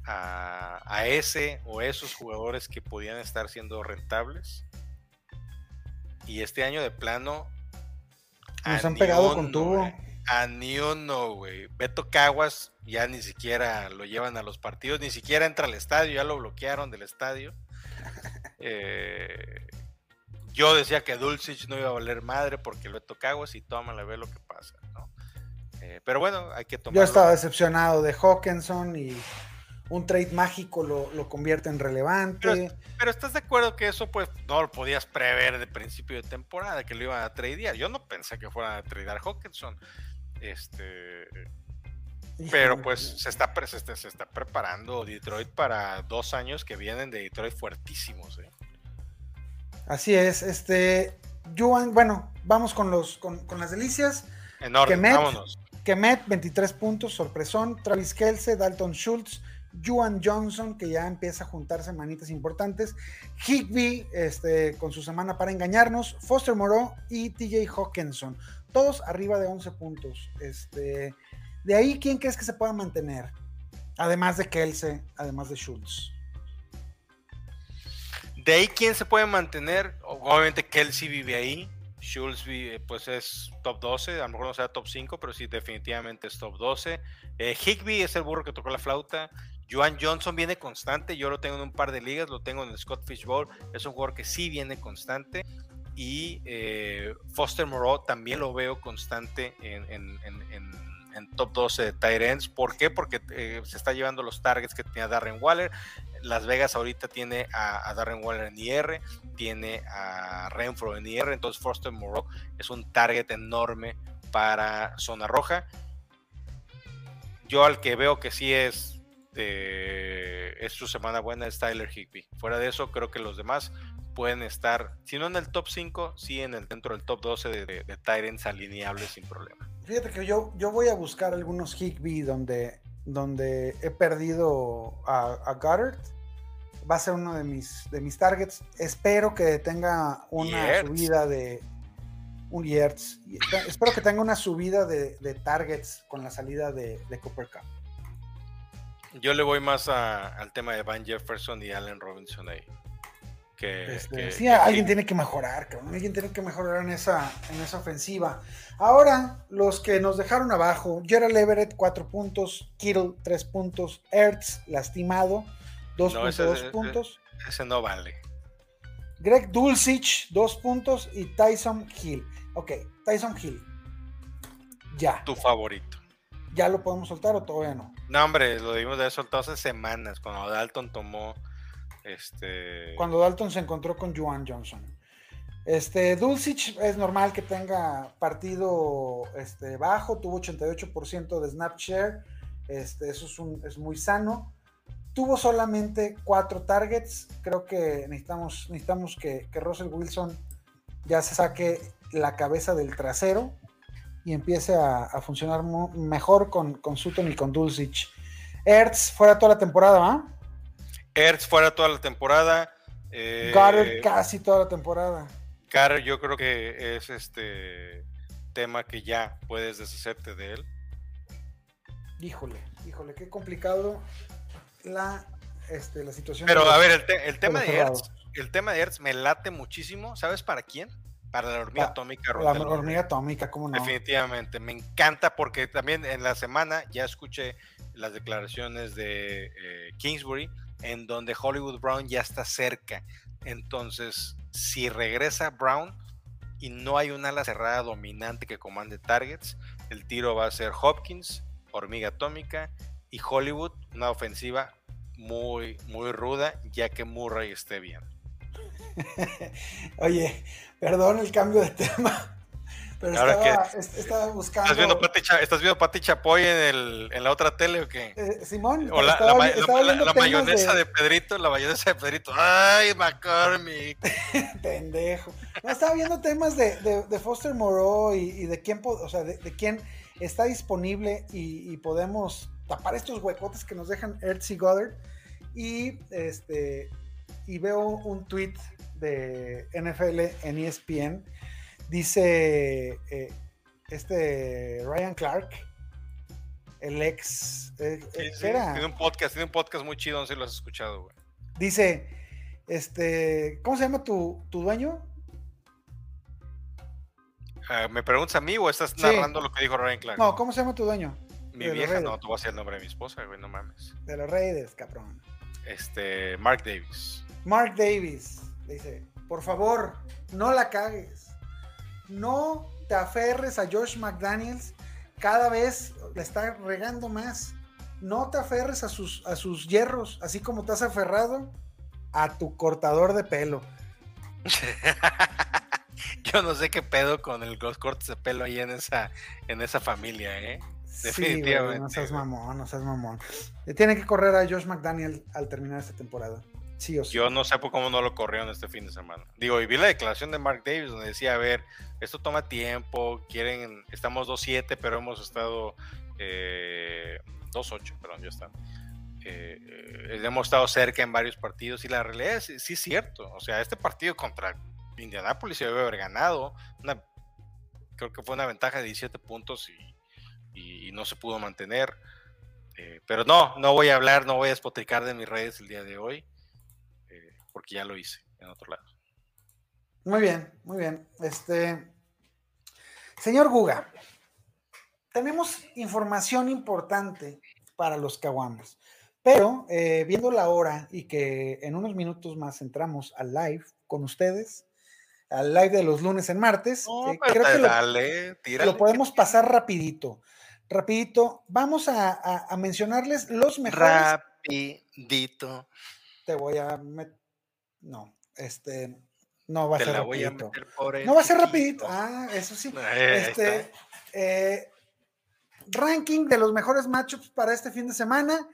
a, ese o esos jugadores que podían estar siendo rentables. Y este año de plano... Nos han pegado con tubo. A ni uno, güey. Beto Caguas ya ni siquiera lo llevan a los partidos, ni siquiera entra al estadio, ya lo bloquearon del estadio. Eh, yo decía que Dulcich no iba a valer madre porque lo tocado y toma a ver lo que pasa, eh, pero bueno, hay que tomar. Yo estaba decepcionado de Hawkinson y un trade mágico lo, convierte en relevante. Pero, estás de acuerdo que eso pues no lo podías prever de principio de temporada, que lo iban a tradear. Yo no pensé que fueran a tradear Hawkinson. Este, pero pues se está, se está, preparando Detroit para dos años que vienen de Detroit fuertísimos. ¿eh? Así es, este, Juan, bueno, vamos con los con, las delicias. En orden, vámonos. Kemet, 23 puntos, sorpresón. Travis Kelce, Dalton Schultz, Juan Johnson, que ya empieza a juntarse manitas importantes. Higby, este, con su semana para engañarnos. Foster Moreau y TJ Hawkinson. Todos arriba de 11 puntos. Este, de ahí, ¿quién crees que se pueda mantener? Además de Kelsey, además de Schultz. De ahí, ¿quién se puede mantener? Obviamente Kelsey vive ahí. Schultz pues es top 12, a lo mejor no sea top 5, pero sí definitivamente es top 12. Eh, Higby es el burro que tocó la flauta. Joan Johnson viene constante, yo lo tengo en un par de ligas, lo tengo en el Scott Fish Bowl, es un jugador que sí viene constante. Y eh, Foster Moreau también lo veo constante en en top 12 de ends. ¿Por qué? Porque eh, se está llevando los targets que tenía Darren Waller. Las Vegas ahorita tiene a, Darren Waller en IR, tiene a Renfro en IR, entonces Foster Moreau es un target enorme para zona roja. Yo al que veo que sí es es su semana buena es Tyler Higby. Fuera de eso, creo que los demás pueden estar, si no en el top 5, sí en el dentro del top 12 de, de, de alineables sin problema. Fíjate que yo, yo voy a buscar algunos Higby donde, donde he perdido a, a Goddard. Va a ser uno de mis, de mis targets. Espero que tenga una subida de un Yertz. Espero que tenga una subida de, targets con la salida de, de, Cooper Cup. Yo le voy más al tema de Van Jefferson y Allen Robinson ahí. Este, sí, alguien tiene que mejorar, alguien tiene que mejorar en esa, en esa ofensiva. Ahora, los que nos dejaron abajo, Gerald Everett, 4 puntos, Kittle, 3 puntos, Ertz, lastimado, 2.2 puntos. Ese, no vale. Greg Dulcich, 2 puntos, y Tyson Hill. Ok, Tyson Hill. Ya. Tu favorito. ¿Ya lo podemos soltar o todavía no? No, hombre, lo dimos de haber soltado hace semanas, cuando Dalton tomó este... Cuando Dalton se encontró con Juan Johnson. Este, Dulcich es normal que tenga partido este, bajo, tuvo 88% de snap share, este, eso es, muy sano. Tuvo solamente cuatro targets, creo que necesitamos, necesitamos que, Russell Wilson ya se saque la cabeza del trasero y empiece a, funcionar mejor con, con Sutton y con Dulcich. Ertz fuera toda la temporada, ¿va? Ertz fuera toda la temporada. Eh, casi toda la temporada. Carter yo creo que es este tema que ya puedes deshacerte de él. Híjole, híjole, qué complicado la, este, la situación. Pero a ver, el, tema de Ertz, el tema de Ertz me late muchísimo. ¿Sabes para quién? Para la hormiga atómica. La, hormiga atómica, ¿cómo no? Definitivamente, me encanta porque también en la semana ya escuché las declaraciones de eh, Kingsbury en donde Hollywood Brown ya está cerca. Entonces, si regresa Brown y no hay una ala cerrada dominante que comande targets, el tiro va a ser Hopkins, hormiga atómica y Hollywood, una ofensiva muy, muy ruda, ya que Murray esté bien. Oye, perdón el cambio de tema, pero estaba, buscando. ¿Estás viendo Pati, ¿estás viendo Pati Chapoy en, el, en la otra tele o qué? Eh, Simón, o la, la, mayonesa de... Pedrito, la mayonesa de Pedrito. ¡Ay, McCormick! Pendejo. No, estaba viendo temas de, de, Foster Moreau y, de quién, o sea, de, quién está disponible y, podemos tapar estos huecotes que nos dejan Ertz y Goddard. Y este y veo un tweet de NFL en ESPN Dice eh, este Ryan Clark, el ex. Eh, eh, tiene un podcast, tiene un podcast muy chido, no sé si lo has escuchado, güey. Dice, este, ¿cómo se llama tu, dueño? Ah, ¿Me preguntas a mí o estás narrando lo que dijo Ryan Clark? No, ¿cómo se llama tu dueño? Mi vieja, no, tú vas a decir el nombre de mi esposa, güey, no mames. De los Raiders, cabrón. Este, Mark Davis. Mark Davis, dice, por favor, no la cagues no te aferres a Josh McDaniels, cada vez le está regando más. No te aferres a sus, a sus hierros, así como te has aferrado a tu cortador de pelo. yo no sé qué pedo con el, los cortes de pelo ahí en esa, en esa familia, ¿eh? Definitivamente. no seas mamón, no seas mamón. Tiene que correr a Josh McDaniel al terminar esta temporada. Sí o sí. Yo no sé por cómo no lo corrieron este fin de semana. Digo, y vi la declaración de Mark Davis donde decía, a ver, esto toma tiempo, quieren, estamos 2-7, pero hemos estado eh, 2-8, perdón, ya está. Eh, eh, hemos estado cerca en varios partidos y la realidad es, sí es cierto. O sea, este partido contra Indianapolis se debe haber ganado. creo que fue una ventaja de 17 puntos y, no se pudo mantener. Eh, pero no, no voy a hablar, no voy a despotricar de mis redes el día de hoy, porque ya lo hice en otro lado. Muy bien, muy bien. Este, señor Guga, tenemos información importante para los caguamas. Pero eh, viendo la hora y que en unos minutos más entramos al live con ustedes, al live de los lunes en martes, eh, creo que lo, podemos pasar rapidito. Rapidito, vamos a, mencionarles los mejores. Rapidito. Te voy a meter. No, este. No va a ser rapidito. no va a ser rapidito. Ah, eso sí. este, eh, ranking de los mejores matchups para este fin de semana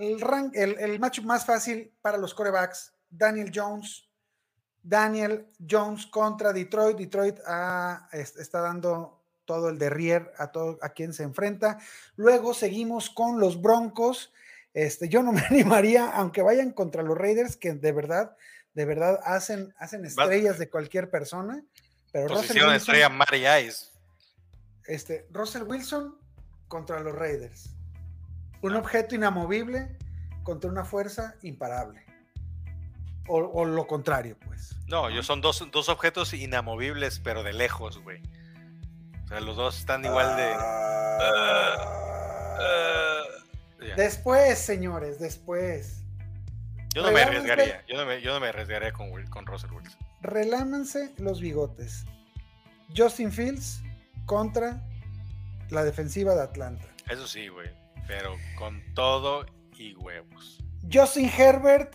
el, rank, el, el matchup más fácil para los corebacks, Daniel Jones. Daniel Jones contra Detroit. Detroit ah, está dando todo el derrier a, todo, a quien se enfrenta. Luego seguimos con los Broncos. Este, yo no me animaría, aunque vayan contra los Raiders, que de verdad, de verdad hacen, hacen estrellas de cualquier persona. Pero Russell Wilson, estrella Mary Este, Russell Wilson contra los Raiders. Un objeto inamovible contra una fuerza imparable. O, lo contrario, pues. No, ellos son dos, objetos inamovibles, pero de lejos, güey. O sea, los dos están igual de. Después, señores, después. Yo no me arriesgaría. Yo no me, yo no me arriesgaría con, con Russell Wilson. Relámanse los bigotes. Justin Fields contra la defensiva de Atlanta. Eso sí, güey pero con todo y huevos. Justin Herbert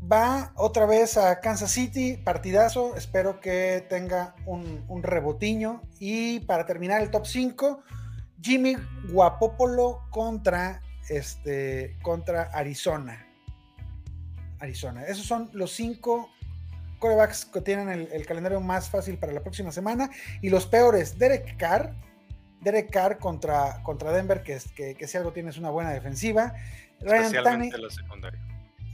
va otra vez a Kansas City, partidazo, espero que tenga un, rebotiño. Y para terminar el top 5, Jimmy Guapopolo contra, este, contra Arizona. Arizona. Esos son los cinco corebacks que tienen el, el, calendario más fácil para la próxima semana. Y los peores, Derek Carr, Derek Carr contra, contra Denver, que, que, que si algo tienes una buena defensiva. Ryan,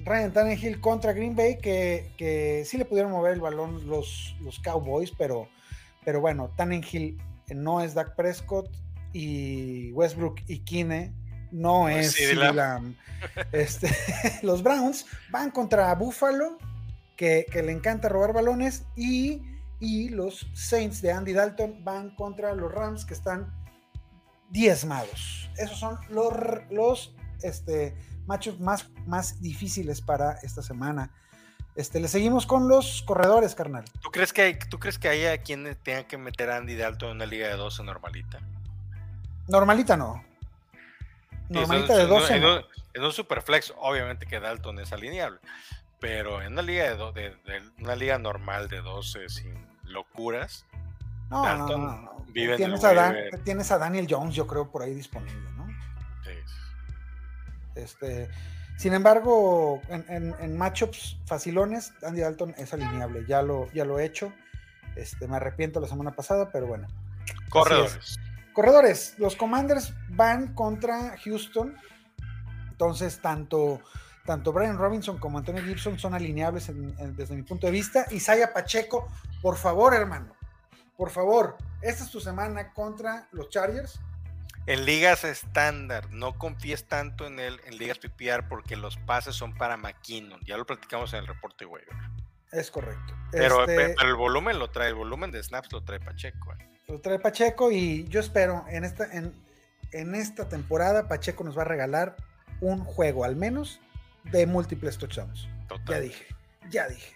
Ryan Tannehill contra Green Bay, que, que sí le pudieron mover el balón los, los Cowboys, pero, pero bueno, Tannehill no es Dak Prescott y Westbrook y Kine no es este, los Browns van contra Buffalo, que, que le encanta robar balones, y y los Saints de Andy Dalton van contra los Rams que están diezmados. Esos son los, los este, matchups más, más difíciles para esta semana. Este, le seguimos con los corredores, carnal. ¿Tú crees que, ¿tú crees que haya quien tenga que meter a Andy Dalton en una liga de 12 normalita? Normalita no. Normalita de 12. En, un, en un superflex, obviamente que Dalton es alineable. Pero en una liga de, una liga normal de 12 sin locuras. No, no, no, Tienes, a tienes, a Daniel Jones, yo creo, por ahí disponible, ¿no? Sí. Este, sin embargo, en, matchups facilones, Andy Dalton es alineable. Ya lo, ya lo he hecho. Este, me arrepiento la semana pasada, pero bueno. Corredores. Corredores. Los Commanders van contra Houston. Entonces, tanto tanto Brian Robinson como Antonio Gibson son alineables desde mi punto de vista. Isaiah Pacheco, por favor, hermano, por favor, esta es tu semana contra los Chargers. En ligas estándar, no confíes tanto en él en ligas PPR porque los pases son para McKinnon. Ya lo platicamos en el reporte waiver. Es correcto. Pero, este el volumen lo trae, el volumen de snaps lo trae Pacheco. Eh. Lo trae Pacheco y yo espero en esta, en, en esta temporada Pacheco nos va a regalar un juego al menos de múltiples touchdowns. Ya dije, ya dije.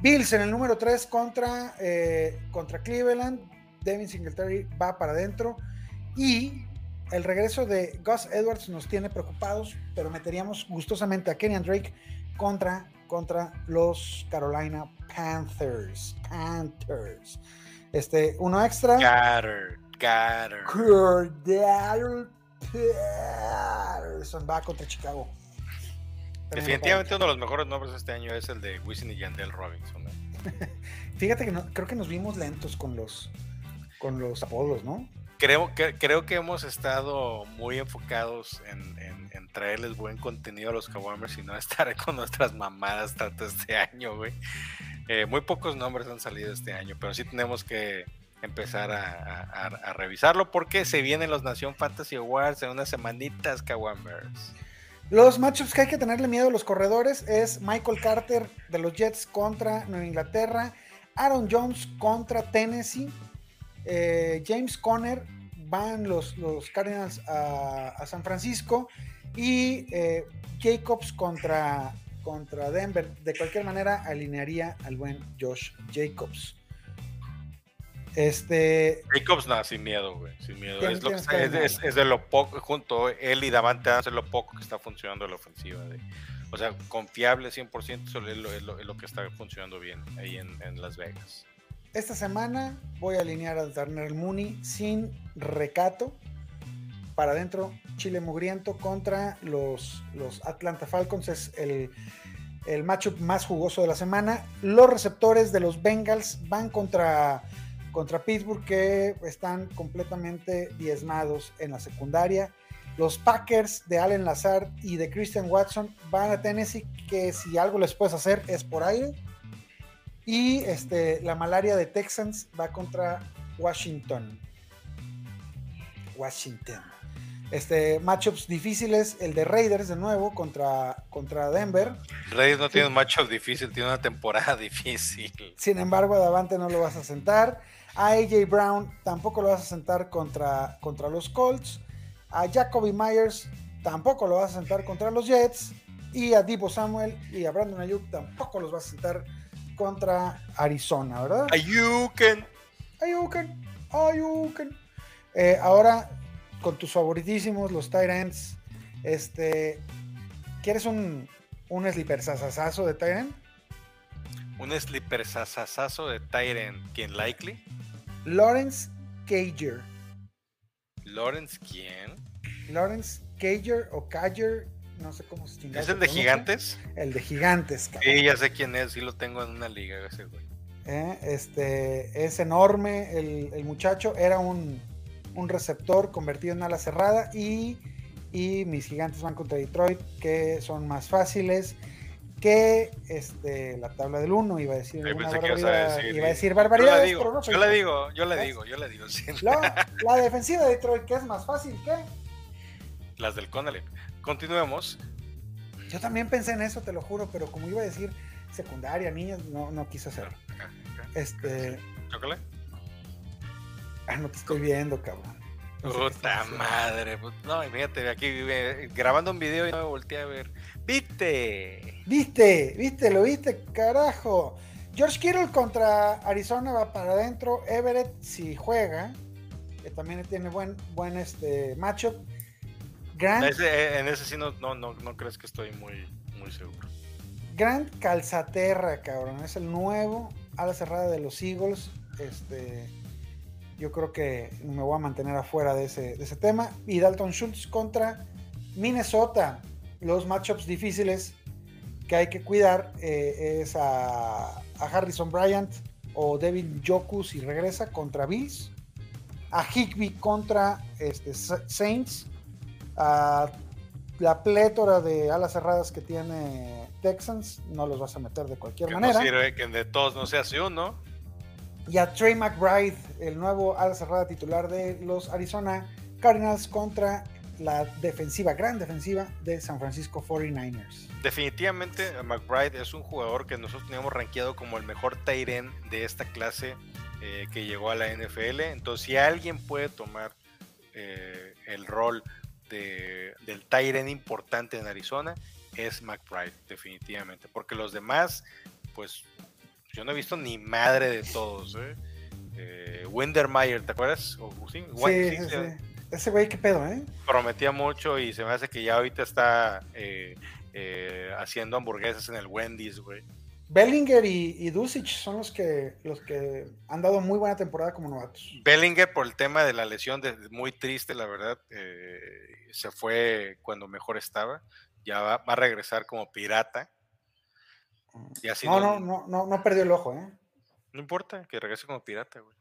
Bills en el número 3 contra, eh, contra Cleveland. Devin Singletary va para adentro. Y el regreso de Gus Edwards nos tiene preocupados, pero meteríamos gustosamente a Kenyan Drake contra contra los Carolina Panthers. Panthers. Este, uno extra. Gatter, Gatter. Patterson va contra Chicago. Definitivamente uno de los mejores nombres de este año es el de Wisin y Yandel Robinson. Fíjate que creo que nos vimos lentos con los con los apodos, ¿no? Creo que, creo que hemos estado muy enfocados en, traerles buen contenido a los Kawamers y no estar con nuestras mamadas tanto este año, güey. Eh, muy pocos nombres han salido este año, pero sí tenemos que empezar a, revisarlo porque se vienen los Nación Fantasy Awards en unas semanitas, Kawamers. Los matchups que hay que tenerle miedo a los corredores es Michael Carter de los Jets contra Nueva Inglaterra, Aaron Jones contra Tennessee, eh, James Conner van los, Cardinals a, San Francisco y eh, Jacobs contra, contra Denver. De cualquier manera, alinearía al buen Josh Jacobs. Este. Jacobs, nada, sin miedo, güey. Sin miedo. Es, de lo poco, junto él y Davante es lo poco que está funcionando la ofensiva. o sea, confiable 100% es lo, es, lo, que está funcionando bien ahí en, Las Vegas. Esta semana voy a alinear al Turner Mooney sin recato. Para adentro, Chile Mugriento contra los, los Atlanta Falcons. Es el, el matchup más jugoso de la semana. Los receptores de los Bengals van contra contra Pittsburgh que están completamente diezmados en la secundaria. Los Packers de Allen Lazard y de Christian Watson van a Tennessee que si algo les puedes hacer es por aire. Y este, la malaria de Texans va contra Washington. Washington. Este, matchups difíciles, el de Raiders de nuevo contra, contra Denver. Raiders no tiene un matchup difícil, tiene una temporada difícil. Sin embargo, a Davante no lo vas a sentar. A AJ Brown tampoco lo vas a sentar contra, contra los Colts. A Jacoby Myers tampoco lo vas a sentar contra los Jets. Y a Divo Samuel y a Brandon Ayuk tampoco los vas a sentar contra Arizona, ¿verdad? Ayuken. Ayuken. Ayuken. Eh, ahora, con tus favoritísimos, los Tyrants. Este. ¿Quieres un, un sleeper sasasazo de Tyrant? Un sleeper sasasazo de Tyrant, ¿quién likely? Lawrence Cager. ¿Lawrence quién? Lawrence Cager o Cager, no sé cómo se llama. ¿Es el de Gigantes? El de Gigantes, Sí, ya sé quién es, sí lo tengo en una liga ese güey. Eh, este, es enorme el, muchacho, era un, receptor convertido en ala cerrada y, y mis gigantes van contra Detroit, que son más fáciles que este, la tabla del 1 iba a decir una barbaridad, iba a decir barbaridades, yo, no yo le digo, yo le digo, yo le digo, la, defensiva de Detroit, que es más fácil que las del Connelly. Continuemos. Yo también pensé en eso, te lo juro, pero como iba a decir secundaria, niñas, no, no quise hacerlo. Este. ¿Chócale? Ah, no te estoy viendo, cabrón. Puta madre. Pues, no, fíjate, aquí grabando un video y no me volteé a ver. ¿Viste? ¿Viste? ¿Viste? ¿Lo viste? Carajo. George Kittle contra Arizona va para adentro. Everett, si juega, que también tiene buen, buen este matchup. Grant, eh, en ese sí no, no, no, crees que estoy muy, muy seguro. Grant Calzaterra, cabrón. Es el nuevo ala cerrada de los Eagles. Este, yo creo que me voy a mantener afuera de ese, de ese tema. Y Dalton Schultz contra Minnesota los matchups difíciles que hay que cuidar eh, es a, Harrison Bryant o Devin Joku si regresa contra Bills, a Higby contra este, Saints, a la plétora de alas cerradas que tiene Texans, no los vas a meter de cualquier manera. No que de todos no se hace uno. Y a Trey McBride, el nuevo ala cerrada titular de los Arizona Cardinals contra la defensiva, gran defensiva de San Francisco 49ers. Definitivamente McBride es un jugador que nosotros teníamos rankeado como el mejor Tyren de esta clase eh, que llegó a la NFL. Entonces, si alguien puede tomar eh, el rol de, del Tyren importante en Arizona, es McBride, definitivamente. Porque los demás, pues yo no he visto ni madre de todos. ¿eh? eh Windermeyer, ¿te acuerdas? sí, sí, sí, ese güey, qué pedo, ¿eh? Prometía mucho y se me hace que ya ahorita está eh, eh, haciendo hamburguesas en el Wendy's, güey. Bellinger y, y son los que, los que han dado muy buena temporada como novatos. Bellinger, por el tema de la lesión, de, muy triste, la verdad, eh, se fue cuando mejor estaba. Ya va, a regresar como pirata. Y así no, no, no, no, no perdió el ojo, ¿eh? No importa, que regrese como pirata, güey.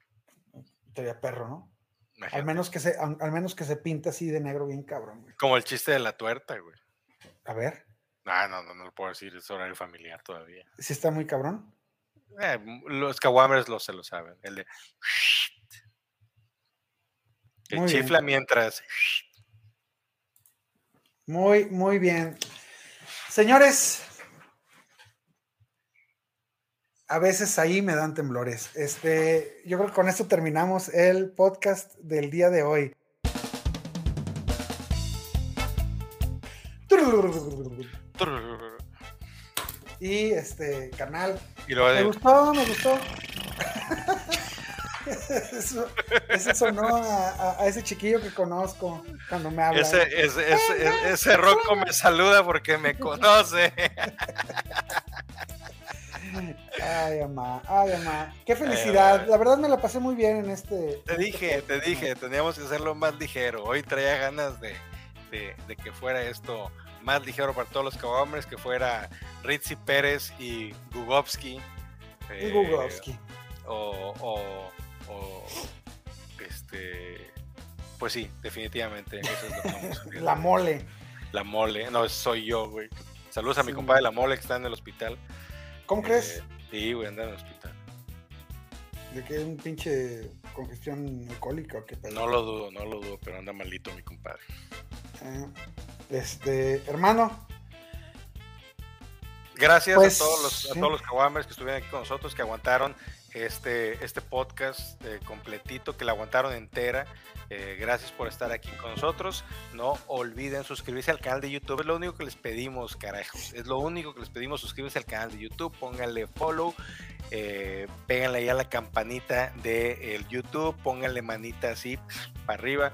Sería perro, ¿no? Al menos, que se, al, menos que se pinta así de negro bien cabrón, güey. Como el chiste de la tuerta, güey. A ver. Ah, no, no, no lo puedo decir, es horario familiar todavía. ¿Sí está muy cabrón? Eh, los caguamers lo, se lo saben. El de. Que chifla mientras. Muy, muy bien. Señores, a veces ahí me dan temblores. Este, yo creo que con esto terminamos el podcast del día de hoy. Y este, canal. me gustó, me gustó. eso, eso sonó a, ese chiquillo que conozco cuando me habla. Ese, ese, ese, ese roco me saluda porque me conoce. Ay, mamá, ay, mamá. Qué felicidad. la verdad me la pasé muy bien en este. Te dije, te dije, teníamos que hacerlo más ligero. Hoy traía ganas de, de, que fuera esto más ligero para todos los hombres, que fuera Ritzy Pérez y Gugovsky. Eh, Gugovsky. O, o, o, este. Pues sí, definitivamente. la mole. La mole. No, soy yo, güey. Saludos a mi compadre La Mole que está en el hospital. ¿Cómo crees? Eh, sí, güey, anda en el hospital. ¿De que es un pinche congestión alcohólica o qué No lo dudo, no lo dudo, pero anda malito mi compadre. Eh, este, hermano. Gracias a pues, todos los, a todos los que estuvieron aquí con nosotros, que aguantaron este, este podcast eh, completito, que la aguantaron entera. Eh, gracias por estar aquí con nosotros. No olviden suscribirse al canal de YouTube. Es lo único que les pedimos, carajos. Es lo único que les pedimos. Suscríbete al canal de YouTube. Pónganle follow. Eh, péganle ahí la campanita de YouTube. Pónganle manita así para arriba.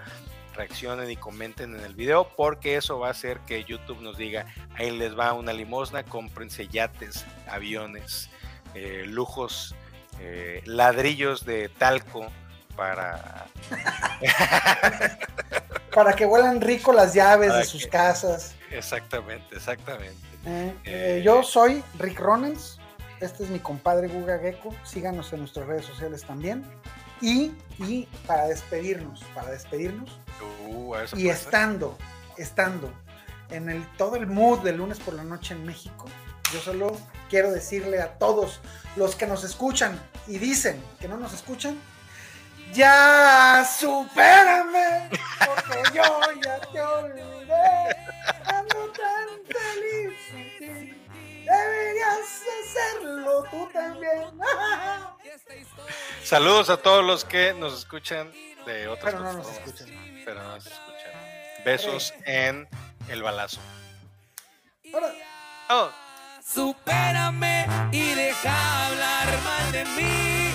Reaccionen y comenten en el video. Porque eso va a hacer que YouTube nos diga: ahí les va una limosna. Cómprense yates, aviones, eh, lujos eh, ladrillos de talco para... para que huelan rico las llaves de sus casas. Exactamente, exactamente. Eh, eh, yo soy Rick Ronens, este es mi compadre Guga Gecko, síganos en nuestras redes sociales también. Y, y para despedirnos, para despedirnos, uh, y estando, estando en el, todo el mood de lunes por la noche en México, yo solo quiero decirle a todos los que nos escuchan y dicen que no nos escuchan, ya supérame, porque yo ya te olvidé, ando tan feliz Deberías hacerlo tú también. Saludos a todos los que nos escuchan de otras Pero no nos escuchan. Pero no nos escuchan. Besos en el balazo. Oh. Supérame y deja hablar mal de mí.